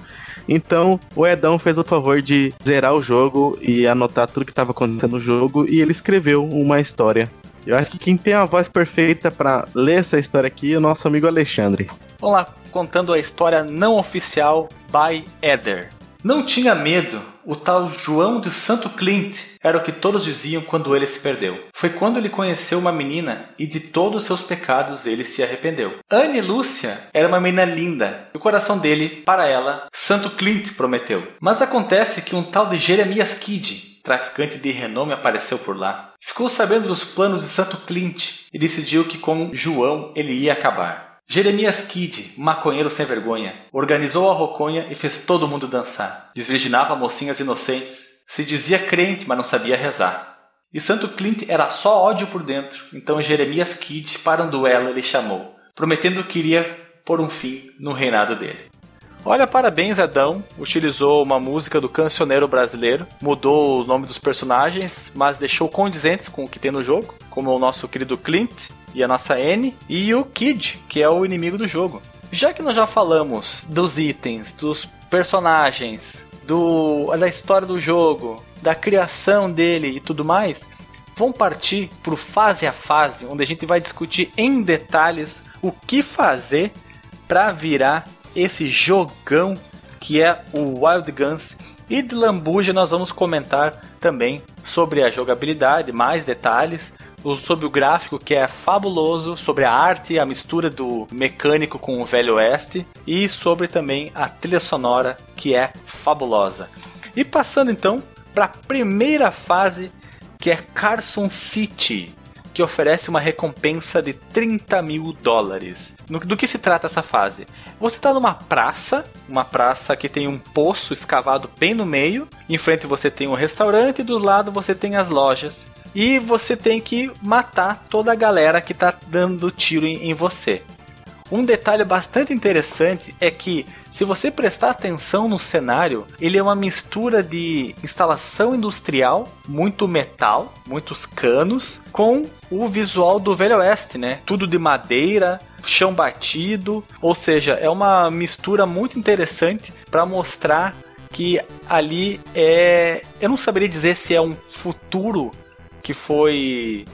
Então o Edão fez o favor de zerar o jogo e anotar tudo que estava acontecendo no jogo e ele escreveu uma história. Eu acho que quem tem a voz perfeita pra ler essa história aqui é o nosso amigo Alexandre. Vamos lá, contando a história não oficial by Eder. Não tinha medo, o tal João de Santo Clint era o que todos diziam quando ele se perdeu. Foi quando ele conheceu uma menina e de todos seus pecados ele se arrependeu. Anne Lúcia era uma menina linda e o coração dele, para ela, Santo Clint prometeu. Mas acontece que um tal de Jeremias Kidd, traficante de renome, apareceu por lá. Ficou sabendo dos planos de Santo Clint e decidiu que com João ele ia acabar. Jeremias Kidd, maconheiro sem vergonha, organizou a roconha e fez todo mundo dançar. Desvirginava mocinhas inocentes. Se dizia crente, mas não sabia rezar. E Santo Clint era só ódio por dentro, então Jeremias Kidd, para um duelo, ele chamou, prometendo que iria pôr um fim no reinado dele. Olha, parabéns, Adão. Utilizou uma música do cancioneiro brasileiro, mudou o nome dos personagens, mas deixou condizentes com o que tem no jogo, como o nosso querido Clint e a nossa N, e o Kid, que é o inimigo do jogo. Já que nós já falamos dos itens, dos personagens, do, da história do jogo, da criação dele e tudo mais, vamos partir pro fase a fase, onde a gente vai discutir em detalhes o que fazer para virar esse jogão que é o Wild Guns. E de Lambuja nós vamos comentar também sobre a jogabilidade, mais detalhes, o- sobre o gráfico que é fabuloso, sobre a arte, a mistura do mecânico com o Velho Oeste e sobre também a trilha sonora que é fabulosa. E passando então para a primeira fase que é Carson City, que oferece uma recompensa de 30 mil dólares. Do que se trata essa fase? Você está numa praça, uma praça que tem um poço escavado bem no meio. Em frente você tem um restaurante e do lado você tem as lojas. E você tem que matar toda a galera que está dando tiro em, em você. Um detalhe bastante interessante é que, se você prestar atenção no cenário, ele é uma mistura de instalação industrial, muito metal, muitos canos, com o visual do Velho Oeste, né? Tudo de madeira, chão batido, ou seja, é uma mistura muito interessante para mostrar que ali é. Eu não saberia dizer se é um futuro que foi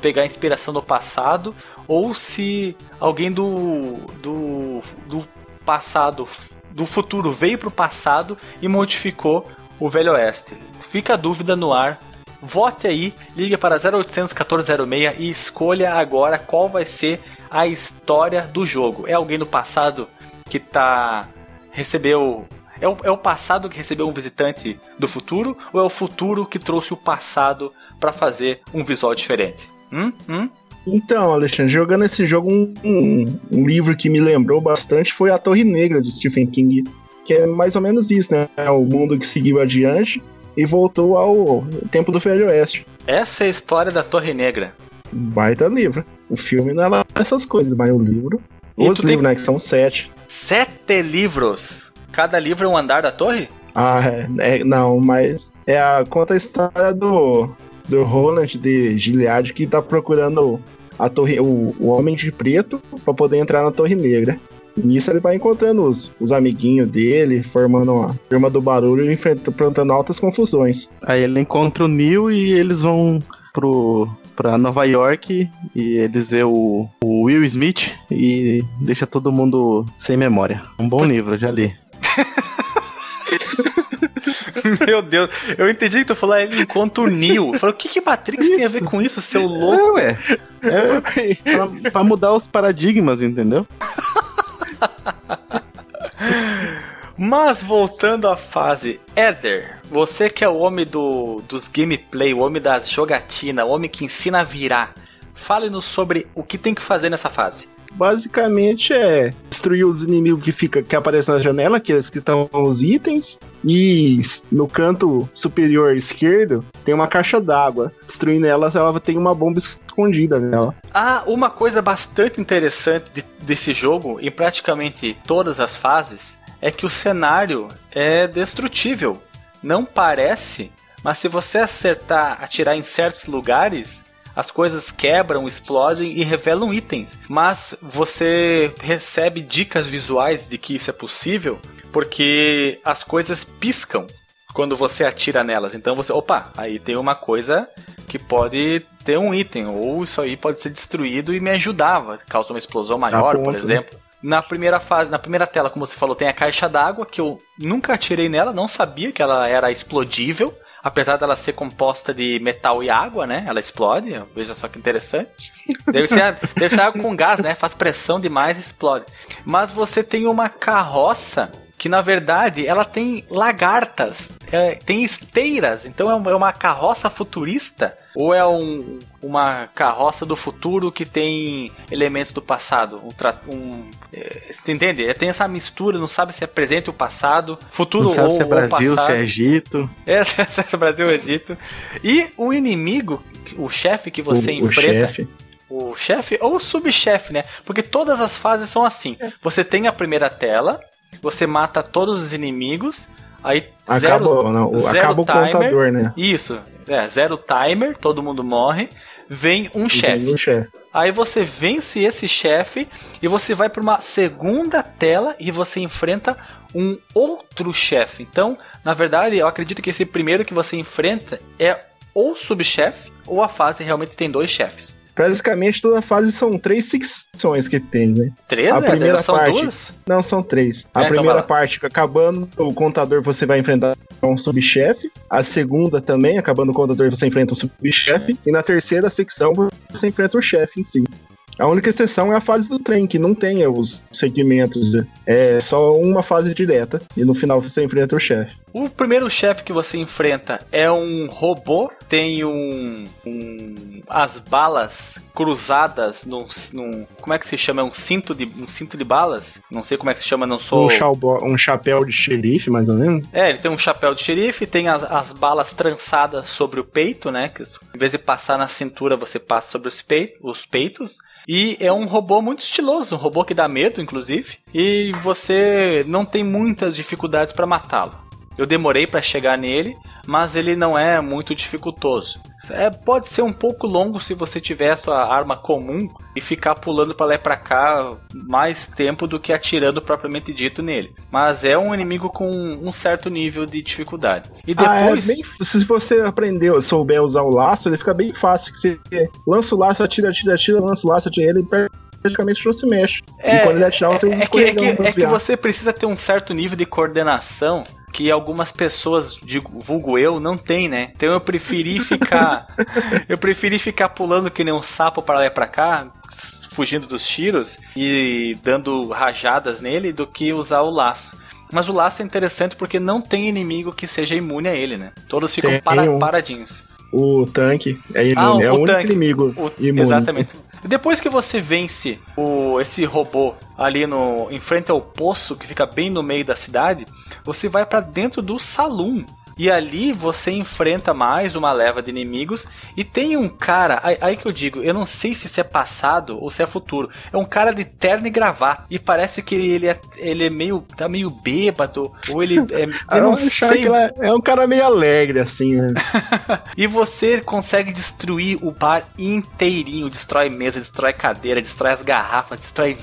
pegar inspiração do passado ou se alguém do, do, do passado, do futuro veio para o passado e modificou o Velho Oeste. Fica a dúvida no ar. Vote aí, ligue para 0800 1406 e escolha agora qual vai ser a história do jogo. É alguém do passado que tá recebeu É o, é o passado que recebeu um visitante do futuro ou é o futuro que trouxe o passado para fazer um visual diferente? Hum? Hum? Então, Alexandre, jogando esse jogo, um, um, um, livro que me lembrou bastante foi A Torre Negra, de Stephen King, que é mais ou menos isso, né? É o mundo que seguiu adiante e voltou ao tempo do Velho Oeste. Essa é a história da Torre Negra. Baita livro. O filme não é lá essas coisas, mas o livro. E os livros, tem... né? Que são sete. Sete livros? Cada livro é um andar da torre? Ah, é, é não, mas é a, conta a história do, do Roland de Gilead que tá procurando a torre, o, o Homem de Preto para poder entrar na Torre Negra. E nisso ele vai encontrando os, os amiguinhos dele, formando uma firma do barulho e enfrentando altas confusões. Aí ele encontra o Neil e eles vão pro, pra Nova York e eles vê o, o Will Smith e deixa todo mundo sem memória. Um bom livro, já li. (laughs) (laughs) Meu Deus, eu entendi que tu falou, ele encontra o Neo. Eu falei, o que que Matrix isso? tem a ver com isso, seu louco? É, ué. É, pra, pra mudar os paradigmas, entendeu? (laughs) Mas voltando à fase Ether, você que é o homem do, dos gameplay, o homem das jogatina, o homem que ensina a virar, fale-nos sobre o que tem que fazer nessa fase. Basicamente é destruir os inimigos que fica que aparecem na janela, que, que estão os itens, e no canto superior esquerdo tem uma caixa d'água. Destruindo ela, ela tem uma bomba escondida nela. Ah, uma coisa bastante interessante de, desse jogo, em praticamente todas as fases, é que o cenário é destrutível. Não parece, mas se você acertar, atirar em certos lugares, as coisas quebram, explodem e revelam itens. Mas você recebe dicas visuais de que isso é possível porque as coisas piscam quando você atira nelas. Então você, opa, aí tem uma coisa que pode ter um item, ou isso aí pode ser destruído e me ajudava, causa uma explosão maior, ponto, por né? exemplo. Né? Na primeira fase, na primeira tela, como você falou, tem a caixa d'água que eu nunca atirei nela, não sabia que ela era explodível apesar dela ser composta de metal e água, né? Ela explode. Veja só que interessante. Deve ser, deve ser água com gás, né? Faz pressão demais e explode. Mas você tem uma carroça que na verdade ela tem lagartas, é, tem esteiras, então é, é uma carroça futurista ou é um, uma carroça do futuro que tem elementos do passado? Um, um é, você entende? É, tem essa mistura, não sabe se é presente ou passado, futuro não sabe ou, se é Brasil, passado. se é Egito. (laughs) É, se é Brasil ou Egito. E o inimigo, o chefe que você o, enfrenta. O chefe o chefe ou o subchefe, né? Porque todas as fases são assim. É. Você tem a primeira tela, você mata todos os inimigos, aí acabou, zero, não, zero acaba timer, o contador, né? Isso, é, zero timer, todo mundo morre, vem um chefe. Um chef. Aí você vence esse chefe e você vai para uma segunda tela e você enfrenta um outro chefe. Então, na verdade, eu acredito que esse primeiro que você enfrenta é ou subchefe ou a fase realmente tem dois chefes. Basicamente, toda fase são três secções que tem, né? Três? A é, primeira são parte. Duas? Não, são três. A é, então primeira então parte, acabando o contador, você vai enfrentar um subchefe. A segunda também, acabando o contador, você enfrenta um subchefe. E na terceira secção, você enfrenta o chefe em si. A única exceção é a fase do trem, que não tem os segmentos. É só uma fase direta. E no final você enfrenta o chefe. O primeiro chefe que você enfrenta é um robô, tem um. um as balas cruzadas num, num, Como é que se chama? É um cinto de, um cinto de balas? Não sei como é que se chama, não sou. Um, um chapéu de xerife, mais ou menos? É, ele tem um chapéu de xerife, tem as, as balas trançadas sobre o peito, né? Que em vez de passar na cintura, você passa sobre os, os peitos. E é um robô muito estiloso, um robô que dá medo, inclusive. E você não tem muitas dificuldades para matá-lo. Eu demorei para chegar nele, mas ele não é muito dificultoso. É, pode ser um pouco longo se você tiver a sua arma comum e ficar pulando para lá e para cá mais tempo do que atirando propriamente dito nele. Mas é um inimigo com um certo nível de dificuldade. E depois. Ah, é bem, se você aprender, souber usar o laço, ele fica bem fácil. Que você lança o laço, atira, atira, atira, lança o laço, atira ele e praticamente não se mexe. É, e quando ele atirar, é, é que, é, que, é que você precisa ter um certo nível de coordenação que algumas pessoas, digo, vulgo eu, não tem, né? Então eu preferi (laughs) ficar. eu preferi ficar pulando que nem um sapo para lá e pra cá, fugindo dos tiros e dando rajadas nele, do que usar o laço. Mas o laço é interessante porque não tem inimigo que seja imune a ele, né? Todos ficam para- paradinhos. O tanque é imune, Ah, é o o único tanque. inimigo O- imune. Exatamente. Depois que você vence o, esse robô ali no em frente ao poço que fica bem no meio da cidade, você vai pra dentro do saloon. E ali você enfrenta mais uma leva de inimigos e tem um cara, aí, aí que eu digo, eu não sei se isso é passado ou se é futuro. É um cara de terno e gravata e parece que ele é, ele é meio tá meio bêbado ou ele é, (laughs) Ah, eu não achava sei que ela é um cara meio alegre, assim, né? (laughs) e você consegue destruir o bar inteirinho. Destrói mesa, destrói cadeira, destrói as garrafas, destrói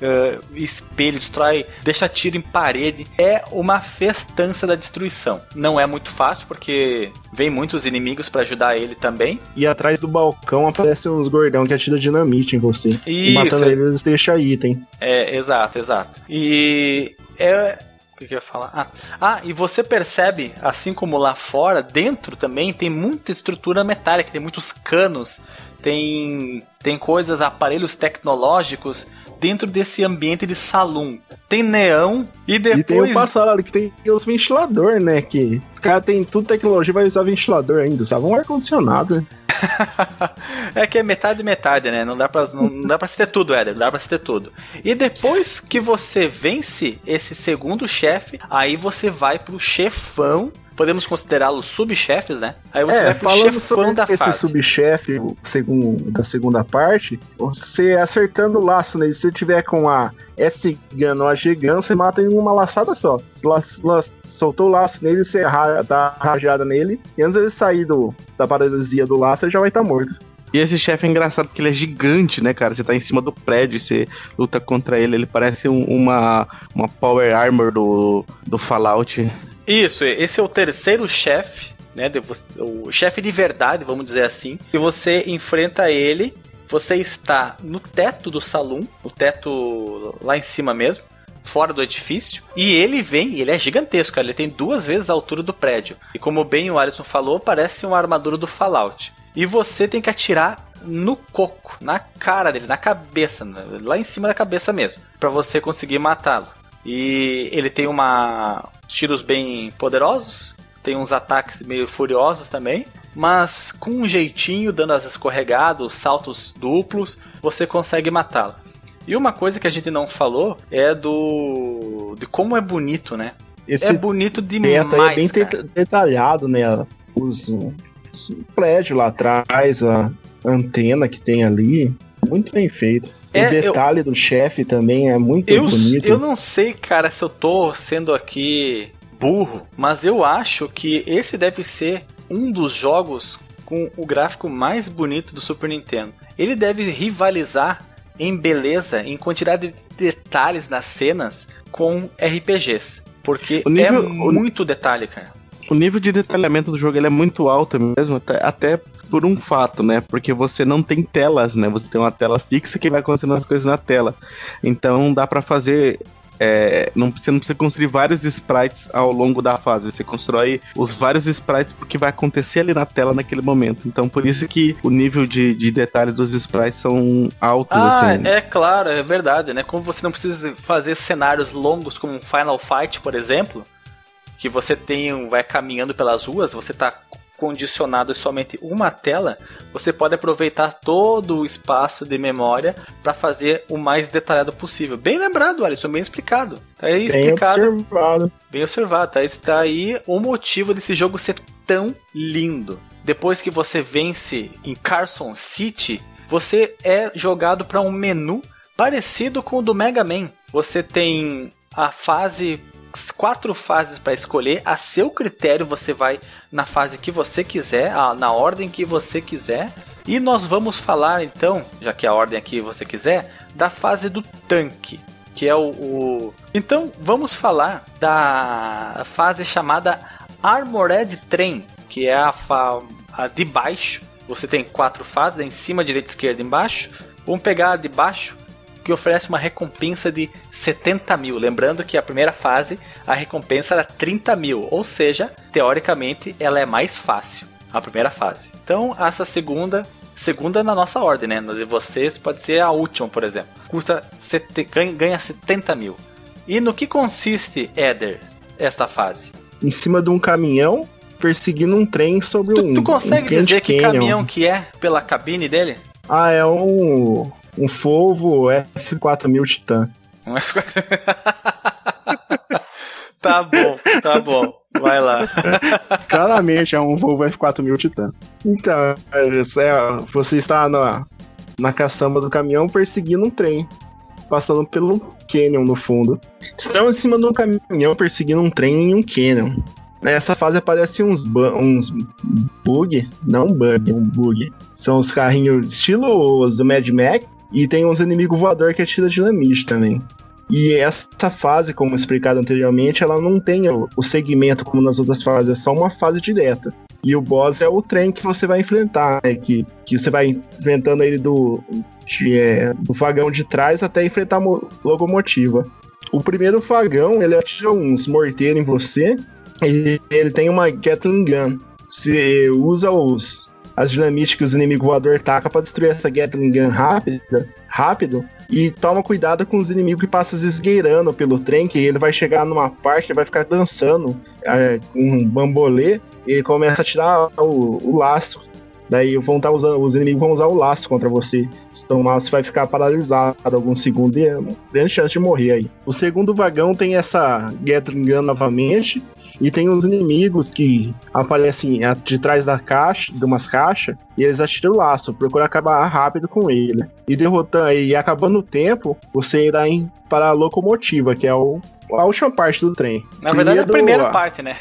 eh, espelho, destrói. deixa tiro em parede. É uma festança da destruição. Não é muito fácil porque vem muitos inimigos pra ajudar ele também. E atrás do balcão aparecem uns gordão que atira dinamite em você. E Isso, matando eles deixa item. É, exato, exato. E é. O que, que eu ia falar? Ah, ah, e você percebe, assim como lá fora, dentro também tem muita estrutura metálica, tem muitos canos, tem, tem coisas, aparelhos tecnológicos dentro desse ambiente de salão. Tem neão e E tem depois. o passado que tem os ventilador, né? Que os caras têm tudo tecnologia, vai usar ventilador ainda. Usavam um ar-condicionado, né? (laughs) é que é metade e metade, né? Não dá pra, não, não dá pra se ter tudo, Éder. Não dá pra se ter tudo. E depois que você vence esse segundo chefe, aí você vai pro chefão. Podemos considerá-los subchefes, né? Aí você é, vai pro falando chefão sobre da esse fase. subchefe segundo, da segunda parte, você acertando o laço nele, se você tiver com a S-Gun ou a G-Gun, você mata em uma laçada só. Você la- la- soltou o laço nele, você ra- dá a rajada nele, e antes dele sair do, da paralisia do laço, ele já vai estar morto. E esse chefe é engraçado porque ele é gigante, né, cara? Você tá em cima do prédio e você luta contra ele. Ele parece um- uma, uma Power Armor do, do Fallout. Isso, esse é o terceiro chefe, né? de O chefe de verdade, vamos dizer assim. E você enfrenta ele. Você está no teto do salão, no teto lá em cima mesmo, fora do edifício. E ele vem, ele é gigantesco, cara, ele tem duas vezes a altura do prédio. E como bem o Alisson falou, parece uma armadura do Fallout. E você tem que atirar no coco, na cara dele, na cabeça, lá em cima da cabeça mesmo, para você conseguir matá-lo. E ele tem uma tiros bem poderosos, tem uns ataques meio furiosos também, mas com um jeitinho, dando as escorregadas, saltos duplos, você consegue matá-lo. E uma coisa que a gente não falou é do de como é bonito, né? Esse é bonito demais, é bem cara. det- detalhado, né? Os, os prédios lá atrás, a antena que tem ali, muito bem feito. É, o detalhe do chefe também é muito Eu, bonito. eu não sei, cara, se eu tô sendo aqui burro, mas eu acho que esse deve ser um dos jogos com o gráfico mais bonito do Super Nintendo. Ele deve rivalizar em beleza, em quantidade de detalhes nas cenas com RPGs. Porque O nível- é o- muito detalhe, cara. O nível de detalhamento do jogo é muito alto mesmo, até, até por um fato, né? Porque você não tem telas, né? Você tem uma tela fixa que vai acontecendo as coisas na tela. Então dá pra fazer. é, não, você não precisa construir vários sprites ao longo da fase. Você constrói os vários sprites porque vai acontecer ali na tela naquele momento. Então por isso que o nível de, de detalhe dos sprites são altos, Ah, assim. é claro, é verdade, né? Como você não precisa fazer cenários longos como um Final Fight, por exemplo, que você tem vai caminhando pelas ruas, você está condicionado a somente uma tela, você pode aproveitar todo o espaço de memória para fazer o mais detalhado possível. Bem lembrado, Alisson, bem explicado. Tá aí Bem explicado, observado. bem observado. Tá, está aí o motivo desse jogo ser tão lindo. Depois que você vence em Carson City, você é jogado para um menu parecido com o do Mega Man. Você tem a fase quatro fases para escolher, a seu critério você vai na fase que você quiser, na ordem que você quiser. E nós vamos falar então, já que a ordem aqui você quiser, da fase do tanque, que é o, o... Então, vamos falar da fase chamada Armored Train, que é a, fa... a de baixo. Você tem quatro fases, em cima, direita, esquerda, embaixo. Vamos pegar a de baixo, que oferece uma recompensa de 70 mil. Lembrando que a primeira fase, a recompensa era 30 mil, ou seja, teoricamente ela é mais fácil, a primeira fase. Então, essa segunda, segunda na nossa ordem, né? Na de vocês pode ser a última, por exemplo. Custa, sete- ganha, ganha 70 mil. E no que consiste, Éder, esta fase? Em cima de um caminhão, perseguindo um trem sobre Tu, um. tu consegue um dizer que Canyon. caminhão que é pela cabine dele? Ah, é um. Um Volvo F4000 Titan. É ficar- (laughs) tá bom, tá bom. Vai lá. (laughs) Claramente é um Volvo F4000 Titan. Então, é, é, você está na, na caçamba do caminhão perseguindo um trem. Passando pelo canyon no fundo. Estão em cima de um caminhão perseguindo um trem em um canyon. Nessa fase aparece uns, bu- uns bug, não bug, um bug. São os carrinhos estilo os do Mad Max e tem uns inimigos voador que atira dinamite também. E essa fase, como explicado anteriormente, ela não tem o, segmento como nas outras fases, é só uma fase direta. E o boss é o trem que você vai enfrentar, né? que, que você vai enfrentando ele do, de, é, do vagão de trás até enfrentar a mo- locomotiva. O primeiro vagão, ele atira uns morteiros em você, e ele tem uma Gatling Gun. Você usa os, as dinamites que os inimigos voadores tacam pra destruir essa Gatling Gun rápida, rápido. E toma cuidado com os inimigos que passam esgueirando pelo trem, que ele vai chegar numa parte, ele vai ficar dançando é, um bambolê, e começa a tirar o, o laço. Daí vão estar usando, os inimigos vão usar o laço contra você. Então você vai ficar paralisado alguns segundos e é grande chance de morrer aí. O segundo vagão tem essa Gatling Gun novamente. E tem uns inimigos que aparecem de trás da caixa, de umas caixas, e eles atiram o laço, procura acabar rápido com ele. E derrotando, e acabando o tempo, você irá para a locomotiva, que é o, a última parte do trem. Na verdade (laughs) é a primeira parte, né?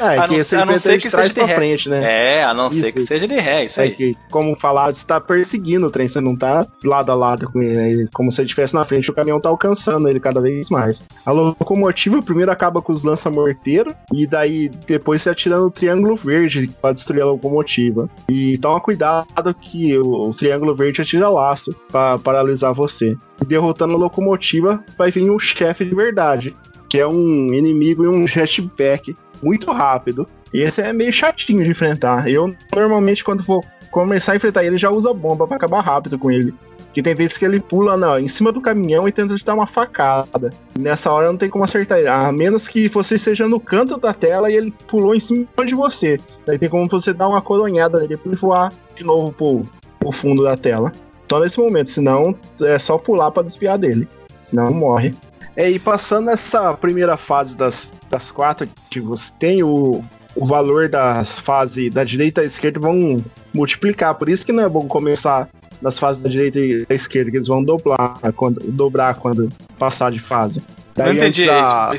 É, A que não- a não ser que seja de pra ré. frente, né? É, a não ser Isso. que seja de ré, isso É aí. que, como falar, você tá perseguindo o trem, você não tá lado a lado com ele. né? Como se ele estivesse na frente, o caminhão tá alcançando ele cada vez mais. A locomotiva primeiro acaba com os lança-morteiro, e daí depois você atira no triângulo verde pra destruir a locomotiva. E toma cuidado que o, o triângulo verde atira laço pra paralisar você. Derrotando a locomotiva, vai vir o chefe de verdade, que é um inimigo e um jetpack muito rápido. E esse é meio chatinho de enfrentar. Eu normalmente, quando vou começar a enfrentar ele, já usa bomba pra acabar rápido com ele. Que tem vezes que ele pula na, em cima do caminhão e tenta te dar uma facada. Nessa hora não tem como acertar ele. A menos que você esteja no canto da tela e ele pulou em cima de você. Daí tem como você dar uma coronhada nele pra ele voar de novo pro, pro fundo da tela. Só nesse momento, senão é só pular pra desviar dele. Senão morre. É, e passando essa primeira fase das, das quatro que você tem, o, o valor das fases da direita à esquerda vão multiplicar. Por isso que não é bom começar nas fases da direita e da esquerda, que eles vão dobrar quando, dobrar quando passar de fase. Não Daí entendi, antes a-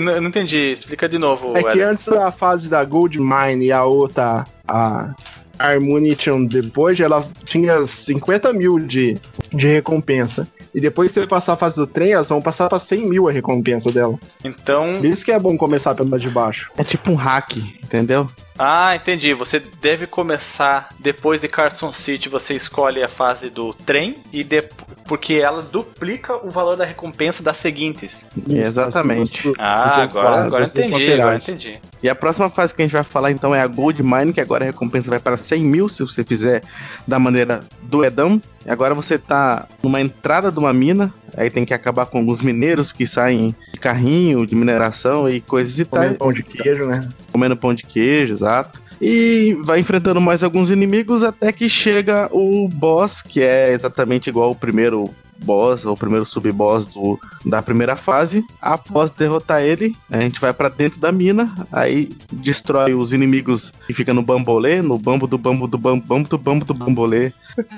não não entendi, explica de novo. é que antes a fase da Gold Mine e a outra, a Harmonition depois, ela tinha 50 mil de, de recompensa. E depois que você passar a fase do trem, elas vão passar pra 100 mil a recompensa dela. Então, Por isso que é bom começar pela de baixo. É tipo um hack, entendeu? Ah, entendi. Você deve começar depois de Carson City, você escolhe a fase do trem e de... porque ela duplica o valor da recompensa das seguintes. Exatamente. Ah, agora, lados, agora entendi, agora entendi. E a próxima fase que a gente vai falar então é a Gold Mine, que agora a recompensa vai para 100 mil se você fizer da maneira do Edão. E agora você tá numa entrada de uma mina, aí tem que acabar com alguns mineiros que saem de carrinho, de mineração e coisas e tal. Comendo pão de queijo, né? comendo pão de queijo, exato. E vai enfrentando mais alguns inimigos até que chega o boss, que é exatamente igual ao primeiro boss, ou primeiro sub-boss do, da primeira fase. Após derrotar ele, a gente vai pra dentro da mina, aí destrói os inimigos que ficam no bambolê, no bambo do bambo do bambo, bambo do bambo do bambolê. (laughs)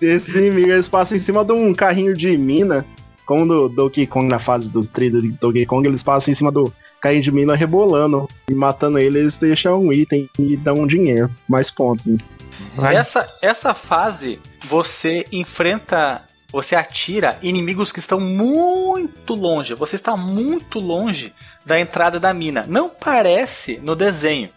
Esses inimigos eles passam em cima de um carrinho de mina. Como no Donkey Kong, na fase do trailer de Donkey Kong, eles passam em cima do carrinho de mina rebolando. E matando ele, eles deixam um item e dão um dinheiro. Mais pontos. né? Vai. Essa, essa fase, você enfrenta, você atira inimigos que estão muito longe. Você está muito longe da entrada da mina. Não parece no desenho.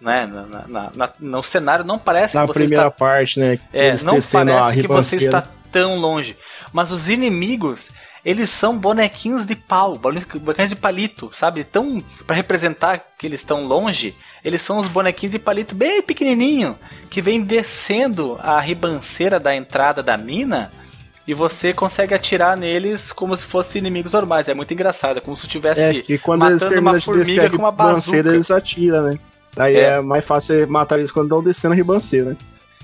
Né? Na, na- na- no cenário não parece Na que você primeira está parte, né? É, não parece que você está tão longe. Mas os inimigos, eles são bonequinhos de pau, bonequinhos de palito, sabe? Tão para representar que eles estão longe, eles são os bonequinhos de palito bem pequenininho que vem descendo a ribanceira da entrada da mina e você consegue atirar neles como se fossem inimigos normais. É muito engraçado, é como se tivesse É, que quando eles matando uma formiga com uma bazuca. eles atiram, né? Aí É. é. mais fácil você matar eles quando estão descendo a ribanceira.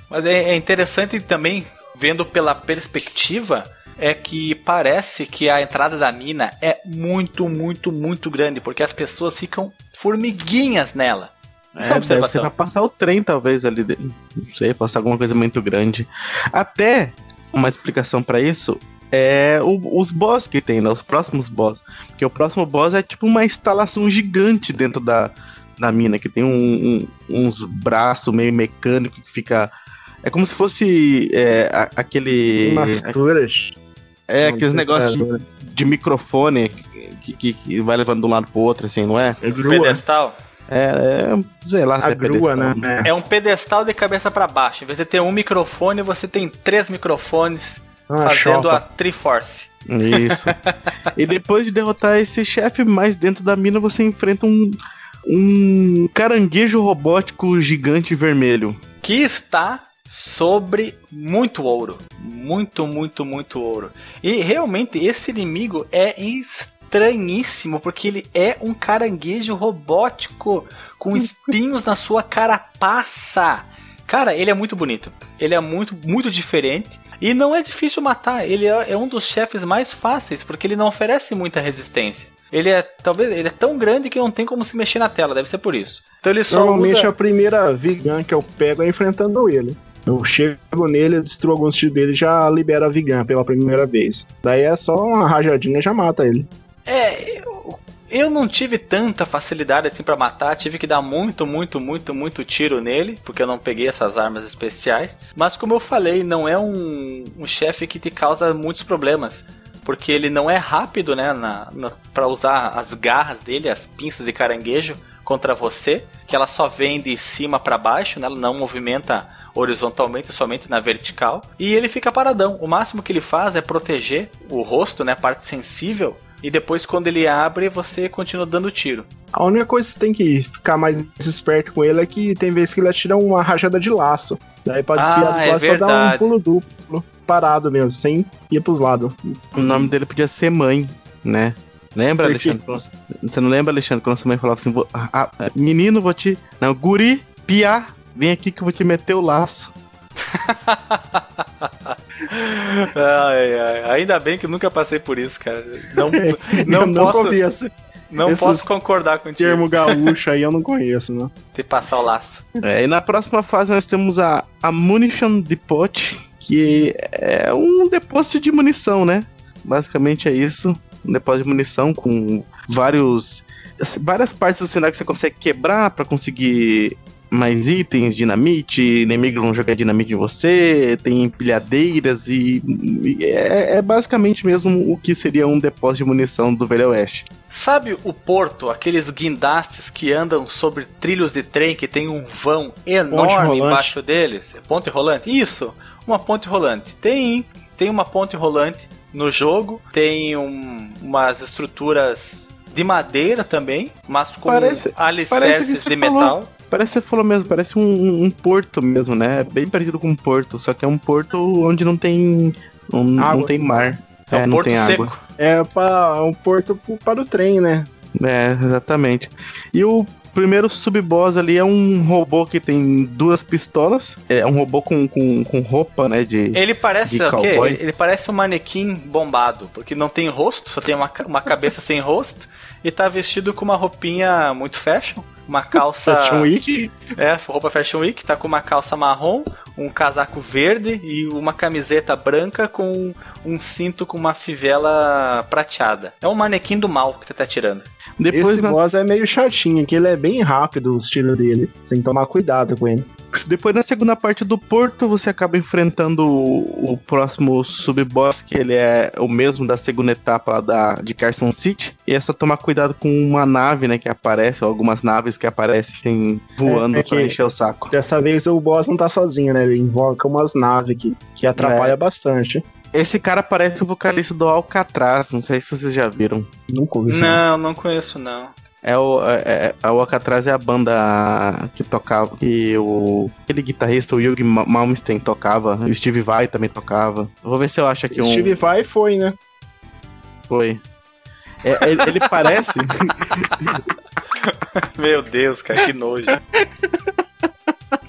Mas é, é interessante também, vendo pela perspectiva, é que parece que a entrada da mina é muito, muito, muito grande, porque as pessoas ficam formiguinhas nela. Essa é a É, deve ser observação. pra passar o trem, talvez, ali. de- Não sei, passar alguma coisa muito grande. Até uma explicação pra isso é o- os boss que tem, né? Os próximos boss. Porque o próximo boss é tipo uma instalação gigante dentro da, da mina, que tem um- um- uns braços meio mecânicos que fica. É como se fosse é, a- aquele. Umas turas. É, aqueles negócios de, É, de microfone que, que- que vai levando de um lado pro outro, assim, não é? é grua. Pedestal. É, é sei lá se A é grua, pedestal. né? É um pedestal de cabeça pra baixo. Em vez de ter um microfone, você tem três microfones Ah, fazendo chopa. a Triforce. Isso. e depois de derrotar esse chefe, mais dentro da mina você enfrenta um, um caranguejo robótico gigante vermelho. Que está sobre muito ouro. Muito, muito, muito ouro. E realmente esse inimigo é estranhíssimo, porque ele é um caranguejo robótico com espinhos na sua carapaça. Cara, ele é muito bonito. Ele é muito, muito diferente. E não é difícil matar. Ele é, é um dos chefes mais fáceis, porque ele não oferece muita resistência. Ele é, talvez, ele é tão grande que não tem como se mexer na tela, deve ser por isso. Então ele só Normalmente usa... a primeira vegan que eu pego é enfrentando ele. Eu chego nele, destruo alguns tiros dele já libero a vegan pela primeira vez. Daí é só uma rajadinha já mata ele. É, eu, eu não tive tanta facilidade assim pra matar, tive que dar muito, muito, muito, muito tiro nele, porque eu não peguei essas armas especiais. Mas como eu falei, não é um, um chefe que te causa muitos problemas. Porque ele não é rápido, né, na, na, pra usar as garras dele, as pinças de caranguejo, contra você, que ela só vem de cima pra baixo, né, ela não movimenta horizontalmente, somente na vertical. E ele fica paradão. O máximo que ele faz é proteger o rosto, né, parte sensível, e depois quando ele abre, você continua dando tiro. A única coisa que você tem que ficar mais esperto com ele é que tem vezes que ele atira uma rajada de laço. Daí pra desviar Ah, dos é laços só dá um pulo duplo, parado mesmo, sem ir pros lados. O nome dele podia ser Mãe, né? Lembra? Alexandre? Você não lembra, Alexandre, quando sua mãe falava assim: ah, Menino, vou te. Não, guri, piá, vem aqui que eu vou te meter o laço. (laughs) Ai, ai, ainda bem que nunca passei por isso, cara. Não, (laughs) não, não posso, conheço. não esses posso concordar contigo Termo gaúcho aí eu não conheço, né? (laughs) de passar o laço. É, e na próxima fase nós temos a, a Munition Depot, que é um depósito de munição, né? Basicamente é isso. Um depósito de munição com vários. Várias partes do cenário que você consegue quebrar para conseguir mais itens, dinamite, inimigo vão jogar dinamite em você, tem empilhadeiras e, e é, é basicamente mesmo o que seria um depósito de munição do Velho Oeste. Sabe o porto, aqueles guindastes que andam sobre trilhos de trem que tem um vão enorme embaixo deles? Ponte rolante? Isso, uma ponte rolante. Tem, tem uma ponte rolante no jogo, tem um- umas estruturas de madeira também, mas com Parece- parece alicerces você de falou. metal. Parece que você falou mesmo, parece um, um- um porto mesmo, né? Bem parecido com um porto, só que é um porto onde não tem. Não, não tem mar. É um não porto tem seco. água. É pra, um porto para o trem, né? É, exatamente. E o primeiro sub-boss ali é um robô que tem duas pistolas. É um robô com, com, com roupa, né? De. Ele parece De o quê? Ele, parece um manequim bombado, porque não tem rosto, só tem uma, uma cabeça sem rosto e tá vestido com uma roupinha muito fashion, uma calça, (laughs) Fashion Week. é, roupa fashion week, tá com uma calça marrom, um casaco verde e uma camiseta branca com um cinto com uma fivela prateada. É um manequim do mal que você tá tirando. Depois Esse nós boss é meio chatinho, que ele é bem rápido o estilo dele. Tem que tomar cuidado com ele. Depois na segunda parte do porto, você acaba enfrentando o, o próximo sub-boss, que ele é o mesmo da segunda etapa da, de Carson City. E é só tomar cuidado com uma nave, né, que aparece, ou algumas naves que aparecem voando É, é pra que- encher o saco. Dessa vez o boss não tá sozinho, né? Ele invoca umas naves que, que atrapalha É. bastante. Esse cara parece o vocalista do Alcatraz, não sei se vocês já viram. Nunca ouvi. falar. Não, não conheço não. É o, é, é, a Alcatraz é a banda que tocava, que o aquele guitarrista, o Yugi Malmsteen tocava, o Steve Vai também tocava. vou ver se eu acho aqui um. Steve Vai foi, né? Foi. É, ele, ele parece. (laughs) Meu Deus, cara, que nojo.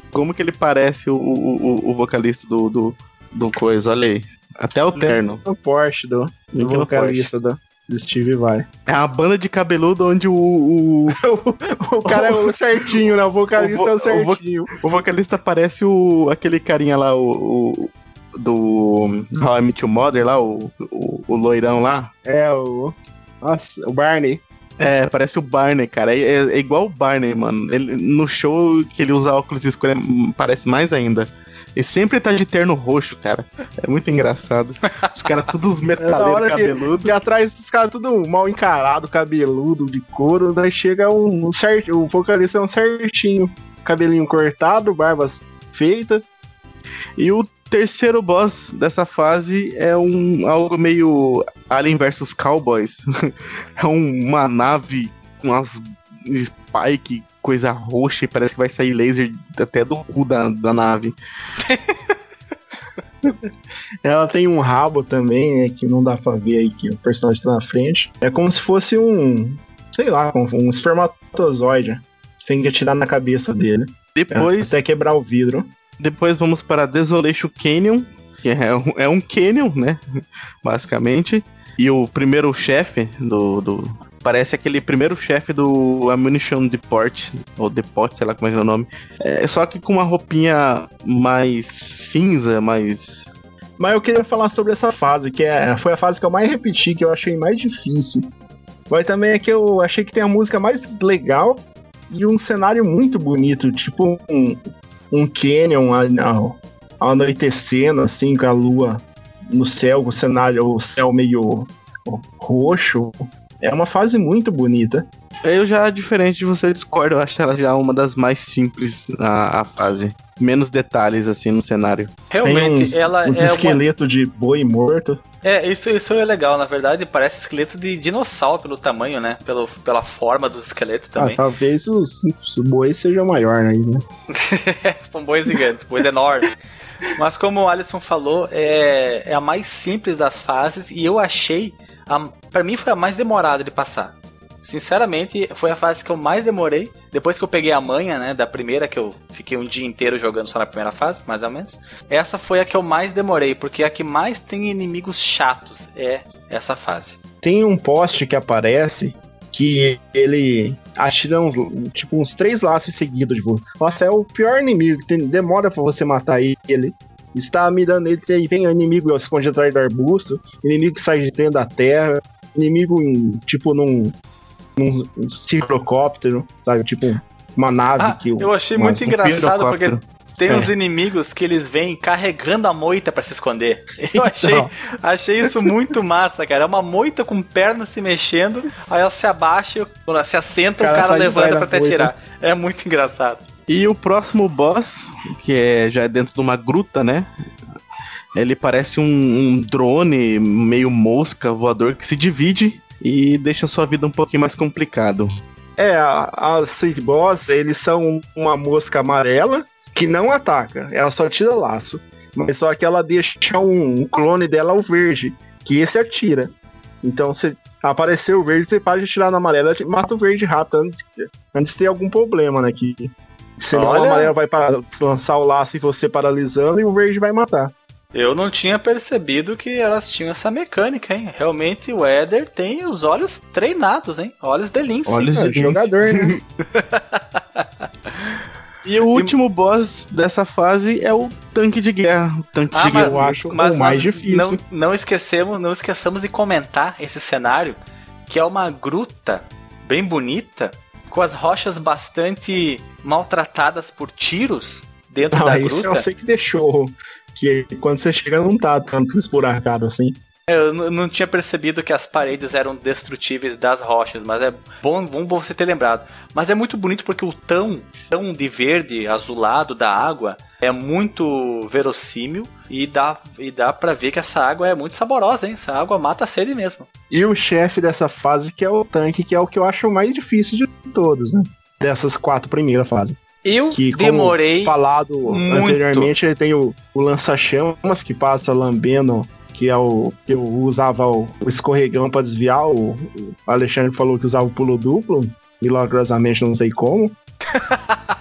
Como que ele parece o, o, o vocalista do, do, do coisa, olha aí. Até o terno. O Porsche do, do vocalista do Steve Vai. É uma banda de cabeludo onde o. O, (laughs) o cara é o (laughs) certinho, né? O vocalista o vo, é o certinho. O, vo, o, vocalista parece o aquele carinha lá, o. o do How I Met Your Mother lá, o, o, loirão lá. É, o. Nossa, o Barney. É, parece o Barney, cara. É, é, igual o Barney, mano. Ele, no show que ele usa óculos escuros, parece mais ainda. Ele sempre tá de terno roxo, cara. É muito engraçado. Os caras todos (laughs) metaleiros é cabeludos. E atrás dos caras tudo mal encarado, cabeludo, de couro. Daí chega um, um certo. O vocalista é um certinho. Cabelinho cortado, barbas feita. E o terceiro boss dessa fase é um algo meio Alien vs Cowboys. (laughs) é uma nave com umas spike, coisa roxa e parece que vai sair laser até do cu da, da nave. (laughs) Ela tem um rabo também, né, que não dá pra ver aí que o personagem tá na frente. É como se fosse um, sei lá, um espermatozoide. Você tem que atirar na cabeça dele. Depois. Até quebrar o vidro. Depois vamos para Desolation Canyon, que é um, é um canyon, né? Basicamente. E o primeiro chefe do, do. Parece aquele primeiro chefe do Ammunition Deport, ou Deport, sei lá como é, é o nome. É, só que com uma roupinha mais cinza, mais. Mas eu queria falar sobre essa fase, que é, foi a fase que eu mais repeti, que eu achei mais difícil. Mas também é que eu achei que tem a música mais legal e um cenário muito bonito, tipo um, um canyon anoitecendo, assim, com a lua no céu, o cenário, o céu meio roxo. É uma fase muito bonita. Eu já, diferente de você, discordo. Eu acho ela já uma das mais simples a, a fase. Menos detalhes, assim, no cenário. Realmente, uns, ela uns é. esqueleto uma... de boi morto. É, isso, isso é legal, na verdade. Parece esqueleto de dinossauro pelo tamanho, né? Pelo, pela forma dos esqueletos ah, também. Ah, talvez os, os bois sejam maior né? (laughs) São bois gigantes, bois enormes. Mas como o Alisson falou, é, é a mais simples das fases e eu achei. Para mim foi a mais demorada de passar. Sinceramente, foi a fase que eu mais demorei. Depois que eu peguei a manha, né, da primeira, que eu fiquei um dia inteiro jogando só na primeira fase, mais ou menos. Essa foi a que eu mais demorei, porque a que mais tem inimigos chatos é essa fase. Tem um poste que aparece que ele atira uns, tipo, uns três laços seguidos, tipo, nossa, é o pior inimigo, tem, demora pra você matar ele. Está mirando ele, aí vem o inimigo esconde atrás do arbusto, inimigo que sai de dentro da terra, inimigo em, tipo num um, um ciclocóptero, sabe? Tipo uma nave ah, que. Eu achei muito engraçado porque tem é. uns inimigos que eles vêm carregando a moita para se esconder. (laughs) Eu achei, então. achei isso muito massa, cara. É uma moita com pernas se mexendo, aí ela se abaixa, ela se assenta, o cara, cara levanta para te atirar. É muito engraçado. E o próximo boss, que é já é dentro de uma gruta, né? Ele parece um, um drone meio mosca voador que se divide e deixa sua vida um pouquinho mais complicado. É, as Seed Boss, eles são uma mosca amarela que não ataca, ela só tira laço. Mas só que ela deixa um, clone dela o verde, que esse atira. Então se aparecer o verde, você pode atirar na amarela e mata o verde rápido antes, antes de ter algum problema, né? Que senão Olha... a amarela vai para, lançar o laço e você paralisando e o verde vai matar. Eu não tinha percebido que elas tinham essa mecânica, hein? Realmente o Éder tem os olhos treinados, hein? Olhos de lince. Olhos de lince. jogador, né? (laughs) E o último e... boss dessa fase é o tanque de guerra. O tanque ah, de guerra eu acho mas o mais difícil. Não, não esquecemos, não esqueçamos de comentar esse cenário, que é uma gruta bem bonita, com as rochas bastante maltratadas por tiros dentro ah, da gruta. Isso eu sei que deixou que quando você chega não tá tanto esburacado assim. É, eu não tinha percebido que as paredes eram destrutíveis das rochas, mas é bom, bom você ter lembrado. Mas é muito bonito porque o tão, tão de verde, azulado da água é muito verossímil e dá, e dá pra ver que essa água é muito saborosa, hein? Essa água mata a sede mesmo. E o chefe dessa fase, que é o tanque, que é o que eu acho mais difícil de todos, né? Dessas quatro primeiras fases. Eu Que, demorei. falado muito. anteriormente, ele tem o, o lança-chamas que passa lambendo, que é o que eu usava o, o escorregão pra desviar. O, o Alexandre falou que usava o pulo duplo, milagrosamente não sei como. (laughs)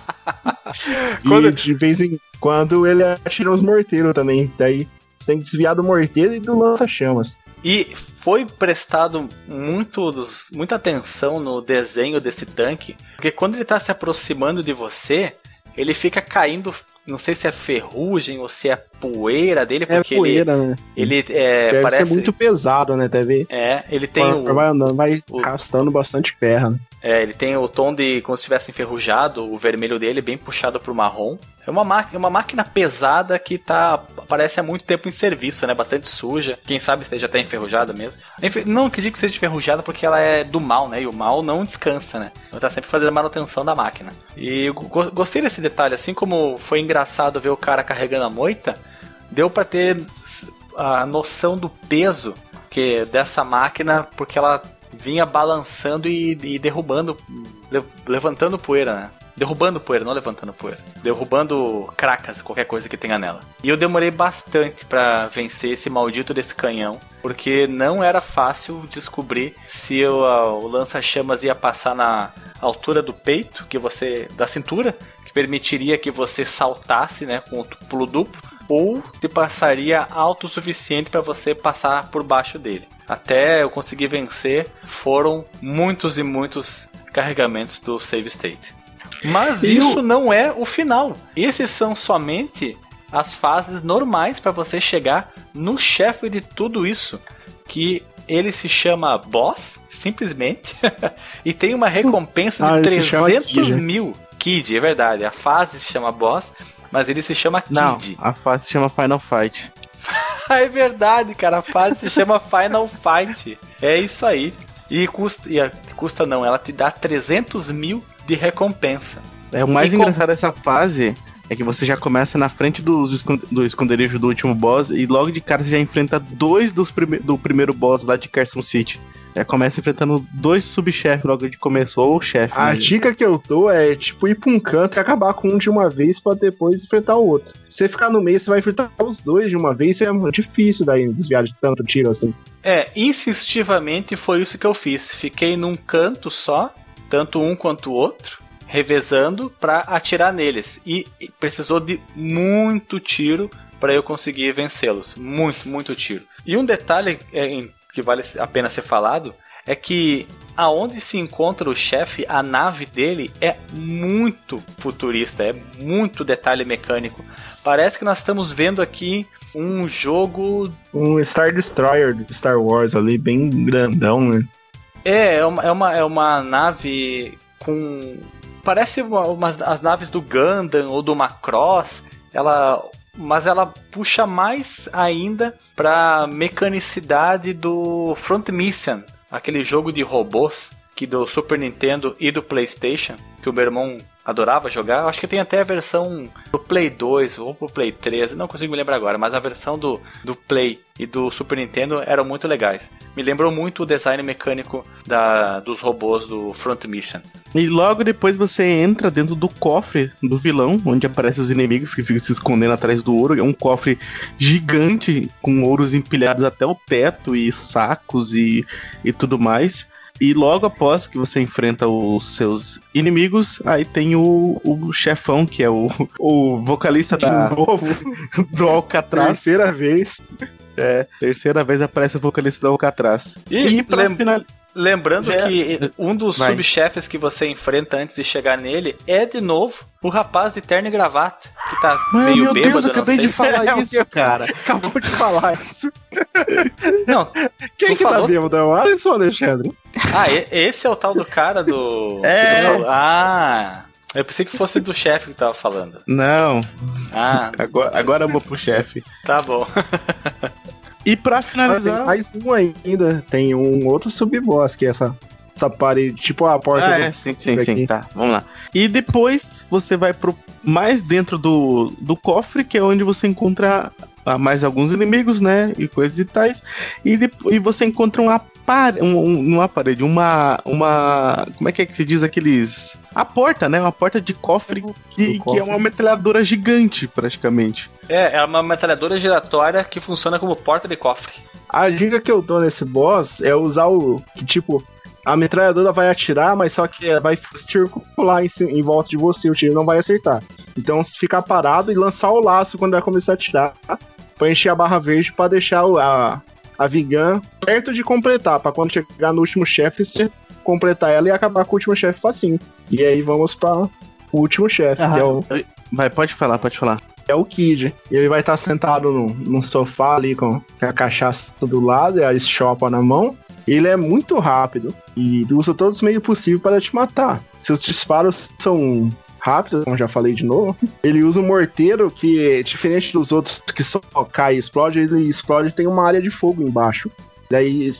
(laughs) Quando- E de vez em quando ele atira uns morteiros também. Daí você tem que desviar do morteiro e do lança-chamas. E foi prestado muito muita atenção no desenho desse tanque, porque quando ele tá se aproximando de você, ele fica caindo, não sei se é ferrugem ou se é poeira dele, É porque poeira, né? ele, ele é, Deve parece ser muito pesado, né? Deve. é, ele tem o, vai andando, vai o- arrastando bastante terra. Né? É, ele tem o tom de como se tivesse enferrujado, o vermelho dele bem puxado pro marrom. É uma uma máquina pesada que tá parece há muito tempo em serviço, né? Bastante suja. Quem sabe esteja até enferrujada mesmo. Enfe- Não acredito que seja enferrujada porque ela é do mal, né? E o mal não descansa, né? Ela tá sempre fazendo manutenção da máquina. E go- gostei desse detalhe, assim como foi engraçado ver o cara carregando a moita, deu pra ter a noção do peso que dessa máquina, porque ela vinha balançando e, e derrubando, le- levantando poeira, né? Derrubando poeira, não levantando poeira. Derrubando cracas, qualquer coisa que tenha nela. E eu demorei bastante pra vencer esse maldito desse canhão, porque não era fácil descobrir se o lança-chamas ia passar na altura do peito, que você da cintura, que permitiria que você saltasse, né, com o pulo duplo, ou se passaria alto o suficiente para você passar por baixo dele. Até eu conseguir vencer, foram muitos e muitos carregamentos do save state. Mas E isso o- não é o final. Esses são somente as fases normais para você chegar no chefe de tudo isso, que ele se chama Boss, simplesmente, (laughs) e tem uma recompensa de Ah, chama 300 Kid. mil. Kid, é verdade. A fase se chama Boss, mas ele se chama Kid. Não, a fase se chama Final Fight. (laughs) É verdade, cara. A fase se chama Final Fight. É isso aí. E custa, e custa não, ela te dá 300 mil de recompensa. É, o mais E com- engraçado dessa fase é que você já começa na frente dos do esconderijo do último boss e logo de cara você já enfrenta dois dos prime do primeiro boss lá de Carson City. Já começa enfrentando dois subchefes logo de começo, ou o chefe. A né? dica que eu dou é tipo ir pra um canto e acabar com um de uma vez pra depois enfrentar o outro. Se você ficar no meio, você vai enfrentar os dois de uma vez, é difícil daí desviar de tanto tiro assim. É, insistivamente foi isso que eu fiz. Fiquei num canto só, tanto um quanto o outro, revezando pra atirar neles. E precisou de muito tiro para eu conseguir vencê-los. Muito, muito tiro. E um detalhe é, que vale a pena ser falado é que aonde se encontra o chefe, a nave dele é muito futurista, é muito detalhe mecânico. Parece que nós estamos vendo aqui um jogo Um Star Destroyer do Star Wars ali, bem grandão, né? É, é uma, é uma, é uma nave com. Parece uma, umas, as naves do Gundam ou do Macross. Ela. Mas ela puxa mais ainda pra mecanicidade do Front Mission, aquele jogo de robôs que do Super Nintendo e do PlayStation, que o meu irmão adorava jogar. Acho que tem até a versão do Play 2 ou pro Play 3, não consigo me lembrar agora, mas a versão do, do Play e do Super Nintendo eram muito legais. Me lembrou muito o design mecânico da, dos robôs do Front Mission. E logo depois você entra dentro do cofre do vilão, onde aparecem os inimigos que ficam se escondendo atrás do ouro. É um cofre gigante, com ouros empilhados até o teto, e sacos e, e tudo mais. E logo após que você enfrenta os seus inimigos, aí tem o, o chefão, que é o, o vocalista De da, (laughs) novo, do Alcatraz. terceira vez. É, terceira vez aparece o vocalista do Alcatraz. E, pra lem- final- lembrando Já- que um dos Vai. subchefes que você enfrenta antes de chegar nele é de novo o rapaz de terno e gravata, que tá Mano, meio meu bêbado, Deus, eu acabei de falar (laughs) É isso, cara. (laughs) Acabou de falar isso. Não, Quem que falou? tá bêbado? É o Alisson ou Alexandre? Ah, esse é o tal do cara do. (laughs) É. falou. Ah, eu pensei que fosse do chefe que tava falando. Não, Ah, agora, agora eu vou pro chefe. tá bom. E pra Ah, tem finalizar, mais um ainda. Tem um outro sub-boss que é essa essa parede, tipo a porta Ah, do é, sim, sim, aqui. sim, tá, vamos lá. E depois você vai pro mais dentro do, do cofre, que é onde você encontra ah, mais alguns inimigos, né, e coisas e tais, e, e você encontra uma parede, um, um, uma parede, uma, uma, como é que é que se diz aqueles, a porta, né, uma porta de cofre que, Do que é uma metralhadora gigante, praticamente. É, é uma metralhadora giratória que funciona como porta de cofre. A dica que eu dou nesse boss é usar o. Que, tipo, a metralhadora vai atirar, mas só que ela vai circular em, em volta de você, o tiro não vai acertar. Então ficar parado e lançar o laço quando ela começar a atirar, pra encher a barra verde pra deixar o- a, a Vigan perto de completar, pra quando chegar no último chefe você completar ela e acabar com o último chefe facinho. E aí vamos pra o último chefe, Ah. que é o, Vai, pode falar, pode falar. é o Kid. E ele vai estar sentado no, num sofá ali com a cachaça do lado e a chopa na mão. Ele é muito rápido e usa todos os meios possíveis para te matar. Seus disparos são rápidos, como já falei de novo. Ele usa um morteiro que, diferente dos outros que só cai e explode, ele explode e tem uma área de fogo embaixo. Daí,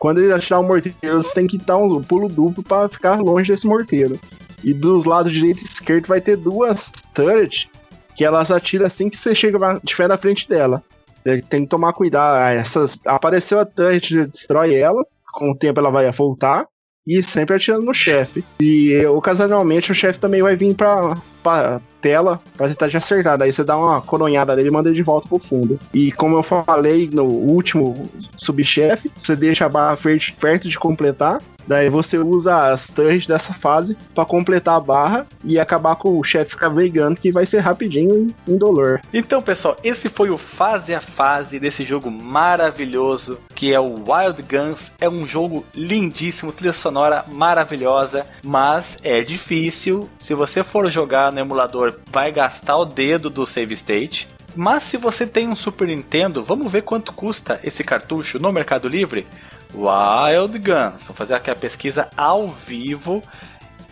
quando ele atirar o morteiro, você tem que dar um pulo duplo para ficar longe desse morteiro. E dos lados direito e esquerdo vai ter duas turrets que elas atiram assim que você chega na- estiver na frente dela. É, Tem que tomar cuidado. Ah, Essas, apareceu a turret, destrói ela. Com o tempo ela vai voltar. E sempre atirando no chefe. E eh, ocasionalmente o chefe também vai vir pra, pra tela pra tentar te acertar. Daí você dá uma coronhada nele e manda ele de volta pro fundo. E como eu falei no último subchefe, você deixa a barra verde perto de completar. Daí você usa as turrets dessa fase pra completar a barra e acabar com o chefe ficar vegano, que vai ser rapidinho e indolor. Então, pessoal, esse foi o fase a fase desse jogo maravilhoso que é o Wild Guns. É um jogo lindíssimo, trilha sonora maravilhosa, mas é difícil. Se você for jogar no emulador, vai gastar o dedo do save state. Mas se você tem um Super Nintendo, vamos ver quanto custa esse cartucho no Mercado Livre? Wild Guns. Vou fazer aqui a pesquisa ao vivo.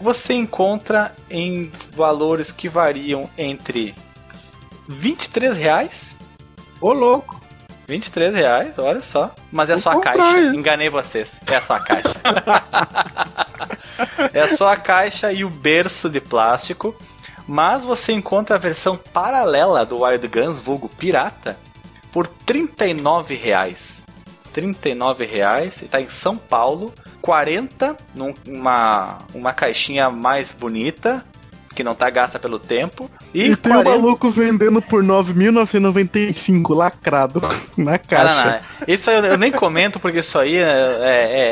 Você encontra em valores que variam entre 23 reais. Ô louco! 23 reais, olha só. Mas é Vou só a caixa. isso. Enganei vocês. É só a caixa. (laughs) é só a caixa e o berço de plástico. Mas você encontra a versão paralela do Wild Guns, vulgo pirata, por 39 reais. 39 reais. Está em São Paulo. 40 numa uma caixinha mais bonita, que não tá gasta pelo tempo. E, E, tem um 40 maluco vendendo por 9.995, lacrado, (laughs) na Ah, caixa. não, não. Isso eu, eu nem comento porque isso aí é,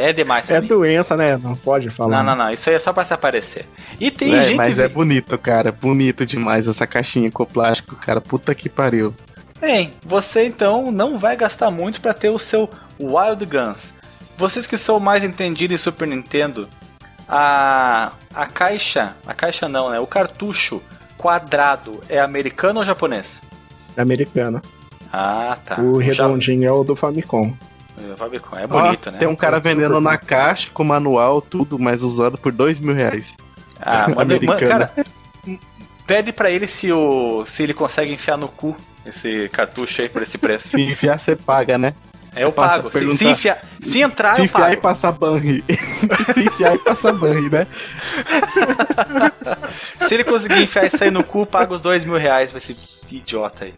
é, é demais pra É mim. doença, né? Não pode falar. Não, não, não. Isso aí é só pra se aparecer. E tem É, gente. mas é bonito, cara. Bonito demais essa caixinha com plástico, cara. Puta que pariu. Bem, você então não vai gastar muito pra ter o seu Wild Guns. Vocês que são mais entendidos em Super Nintendo, a, a caixa. A caixa não, né? O cartucho quadrado é americano ou japonês? É americano. Ah, tá. o redondinho é o do Famicom. Famicom, É bonito, né? Tem um cara Super vendendo na caixa com manual, tudo, mas usado por dois mil reais. Ah, (laughs) manda- cara, pede pra ele se, o, se ele consegue enfiar no cu esse cartucho aí por esse preço. Se enfiar, você paga, né? É, eu Passa pago. Se, se, enfiar, se entrar, Se eu enfiar e pago. passar banri. (laughs) Se enfiar e passar banri, né? (laughs) Se ele conseguir enfiar isso aí no cu, paga os dois mil reais pra esse idiota aí.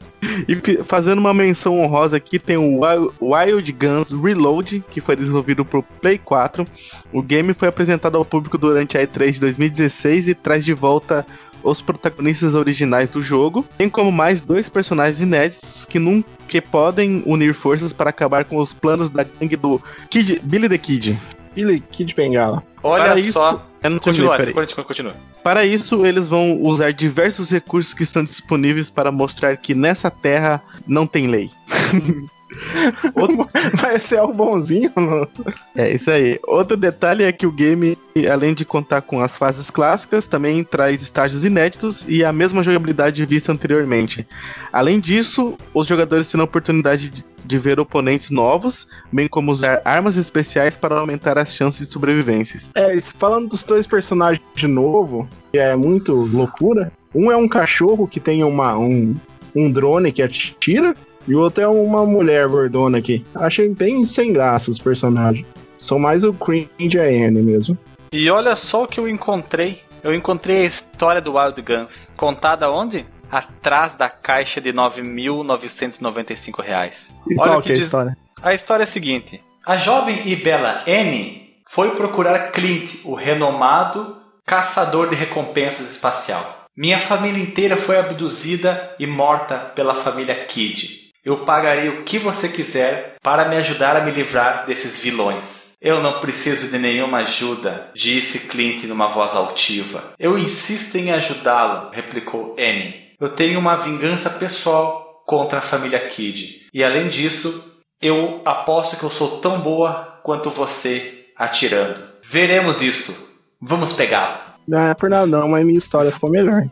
E fazendo uma menção honrosa aqui, tem o Wild- Wild Guns Reload, que foi desenvolvido pro Play 4. O game foi apresentado ao público durante a E3 de 2016 e traz de volta os protagonistas originais do jogo, bem como mais dois personagens inéditos que nunca que podem unir forças para acabar com os planos da gangue do Kid, Billy the Kid. Billy Kid Bengala. Olha Para só. isso, eu não terminei, Continua, continua, continua. Para isso, eles vão usar diversos recursos que estão disponíveis para mostrar que nessa terra não tem lei. (laughs) (laughs) Vai ser o bonzinho. não? É isso aí. Outro detalhe é que o game, além de contar com as fases clássicas, também traz estágios inéditos e a mesma jogabilidade vista anteriormente. Além disso, os jogadores terão a oportunidade de, de ver oponentes novos, bem como usar armas especiais para aumentar as chances de sobrevivências. É, falando dos dois personagens de novo, que é muito loucura. Um é um cachorro que tem uma, um, um drone que atira. E o outro é uma mulher gordona aqui. Achei bem sem graça os personagens. Sou mais o cringe AN mesmo. E olha só o que eu encontrei. Eu encontrei a história do Wild Guns. Contada onde? Atrás da caixa de 9.995 reais. E Olha qual que é a diz- história? A história é a seguinte: a jovem e bela Anne foi procurar Clint, o renomado caçador de recompensas espacial. Minha família inteira foi abduzida e morta pela família Kidd. Eu pagarei o que você quiser para me ajudar a me livrar desses vilões. Eu não preciso de nenhuma ajuda, disse Clint numa voz altiva. Eu insisto em ajudá-lo, replicou Anne. Eu tenho uma vingança pessoal contra a família Kidd. E além disso, eu aposto que eu sou tão boa quanto você atirando. Veremos isso. Vamos pegá-lo. Não é por nada não, mas minha história ficou melhor.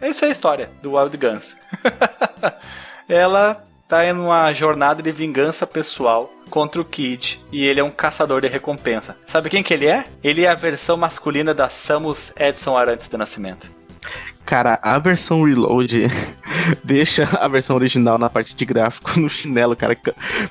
Essa é a história do Wild Guns. (laughs) Ela tá em uma jornada de vingança pessoal contra o Kid e ele é um caçador de recompensa. Sabe quem que ele é? Ele é a versão masculina da Samus Edson Arantes do Nascimento. Cara, a versão Reload (laughs) deixa a versão original na parte de gráfico no chinelo, cara.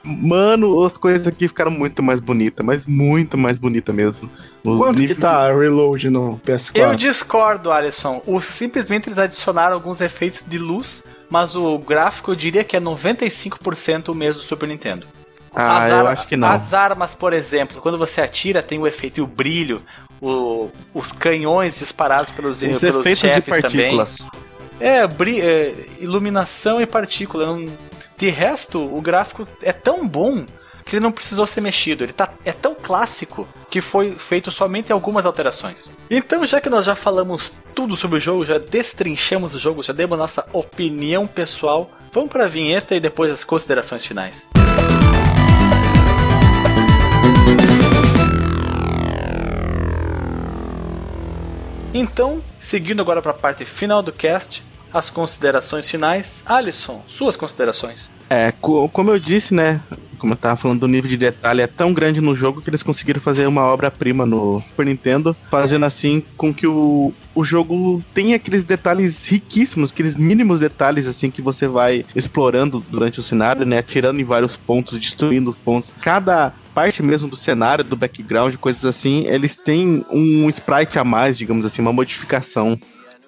Mano, as coisas aqui ficaram muito mais bonitas, mas muito mais bonita mesmo. O Quanto nível que tá Reload no PS4? Eu discordo, Alisson. O, simplesmente eles adicionaram alguns efeitos de luz, mas o gráfico eu diria que é 95% o mesmo do Super Nintendo. Ah, As eu acho que não. As armas, por exemplo, quando você atira, tem o efeito e o brilho, o- os canhões disparados pelos, Os pelos efeitos de chefes também. partículas. É, bri- é, iluminação e partícula. não- De resto, o gráfico é tão bom que ele não precisou ser mexido. Ele tá, é tão clássico que foi feito somente algumas alterações. Então, já que nós já falamos tudo sobre o jogo, já destrinchamos o jogo, já demos nossa opinião pessoal, vamos para a vinheta e depois as considerações finais. Então, seguindo agora para a parte final do cast, as considerações finais. Alisson, suas considerações. É, co- como eu disse, né? Como eu tava falando, o nível de detalhe é tão grande no jogo que eles conseguiram fazer uma obra-prima no Super Nintendo, fazendo assim com que o, o jogo tenha aqueles detalhes riquíssimos, aqueles mínimos detalhes assim que você vai explorando durante o cenário, né? Atirando em vários pontos, destruindo os pontos. Cada parte mesmo do cenário, do background, coisas assim, eles têm um sprite a mais, digamos assim, uma modificação.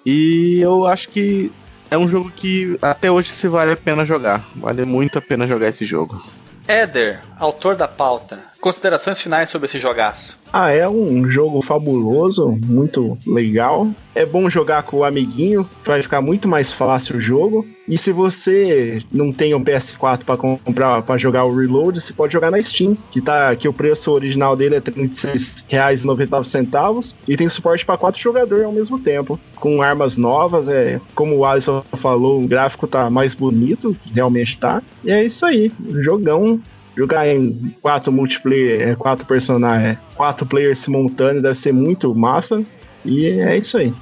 E eu acho que é um jogo que até hoje se vale a pena jogar. Vale muito a pena jogar esse jogo. Éder, autor da pauta, considerações finais sobre esse jogaço. Ah, é um jogo fabuloso, muito legal. É bom jogar com o amiguinho, vai ficar muito mais fácil o jogo. E se você não tem um PS4 para comprar para jogar o Reload, você pode jogar na Steam, que tá que o preço original dele é R$ 36,99 e tem suporte para quatro jogadores ao mesmo tempo, com armas novas, é, como o Alisson falou, o gráfico tá mais bonito, que realmente tá. E é isso aí, jogão Jogar em quatro multiplayer, é, quatro personagens, é, quatro players simultâneos deve ser muito massa. E é isso aí.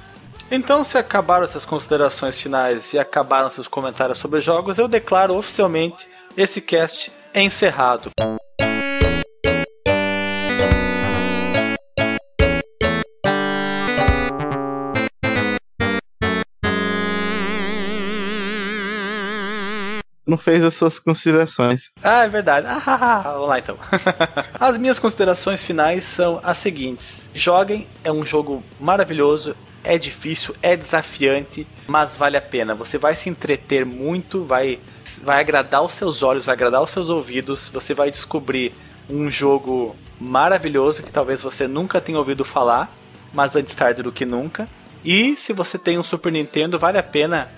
Então, se acabaram essas considerações finais e acabaram seus comentários sobre jogos, eu declaro oficialmente esse cast encerrado. Não fez as suas considerações. Ah, é verdade. Ah, ah, ah. Vamos lá então. (laughs) As minhas considerações finais são as seguintes: joguem, é um jogo maravilhoso, é difícil, é desafiante, mas vale a pena. Você vai se entreter muito, vai, vai agradar os seus olhos, vai agradar os seus ouvidos, você vai descobrir um jogo maravilhoso que talvez você nunca tenha ouvido falar, mas antes tarde do que nunca. E se você tem um Super Nintendo, vale a pena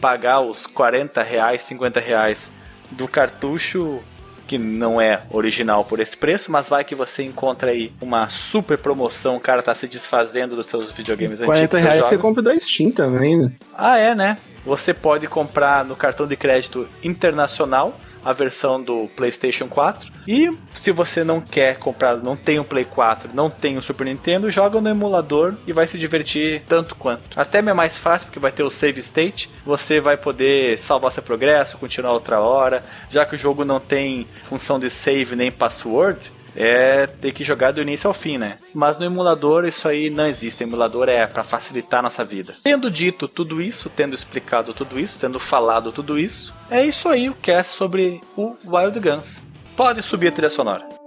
pagar os 40 reais, 50 reais do cartucho, que não é original por esse preço, mas vai que você encontra aí uma super promoção, o cara tá se desfazendo dos seus videogames 40 antigos. reais seus você jogos. compra da Steam também, né? Ah, é, né? Você pode comprar no cartão de crédito internacional a versão do PlayStation 4. E se você não quer comprar, não tem um Play 4, não tem um Super Nintendo, joga no emulador e vai se divertir tanto quanto. Até é mais fácil porque vai ter o save state, você vai poder salvar seu progresso, continuar outra hora, já que o jogo não tem função de save nem password. É ter que jogar do início ao fim, né? Mas no emulador isso aí não existe. O emulador é para facilitar a nossa vida. Tendo dito tudo isso, tendo explicado tudo isso, tendo falado tudo isso, é isso aí o cast sobre o Wild Guns. Pode subir a trilha sonora.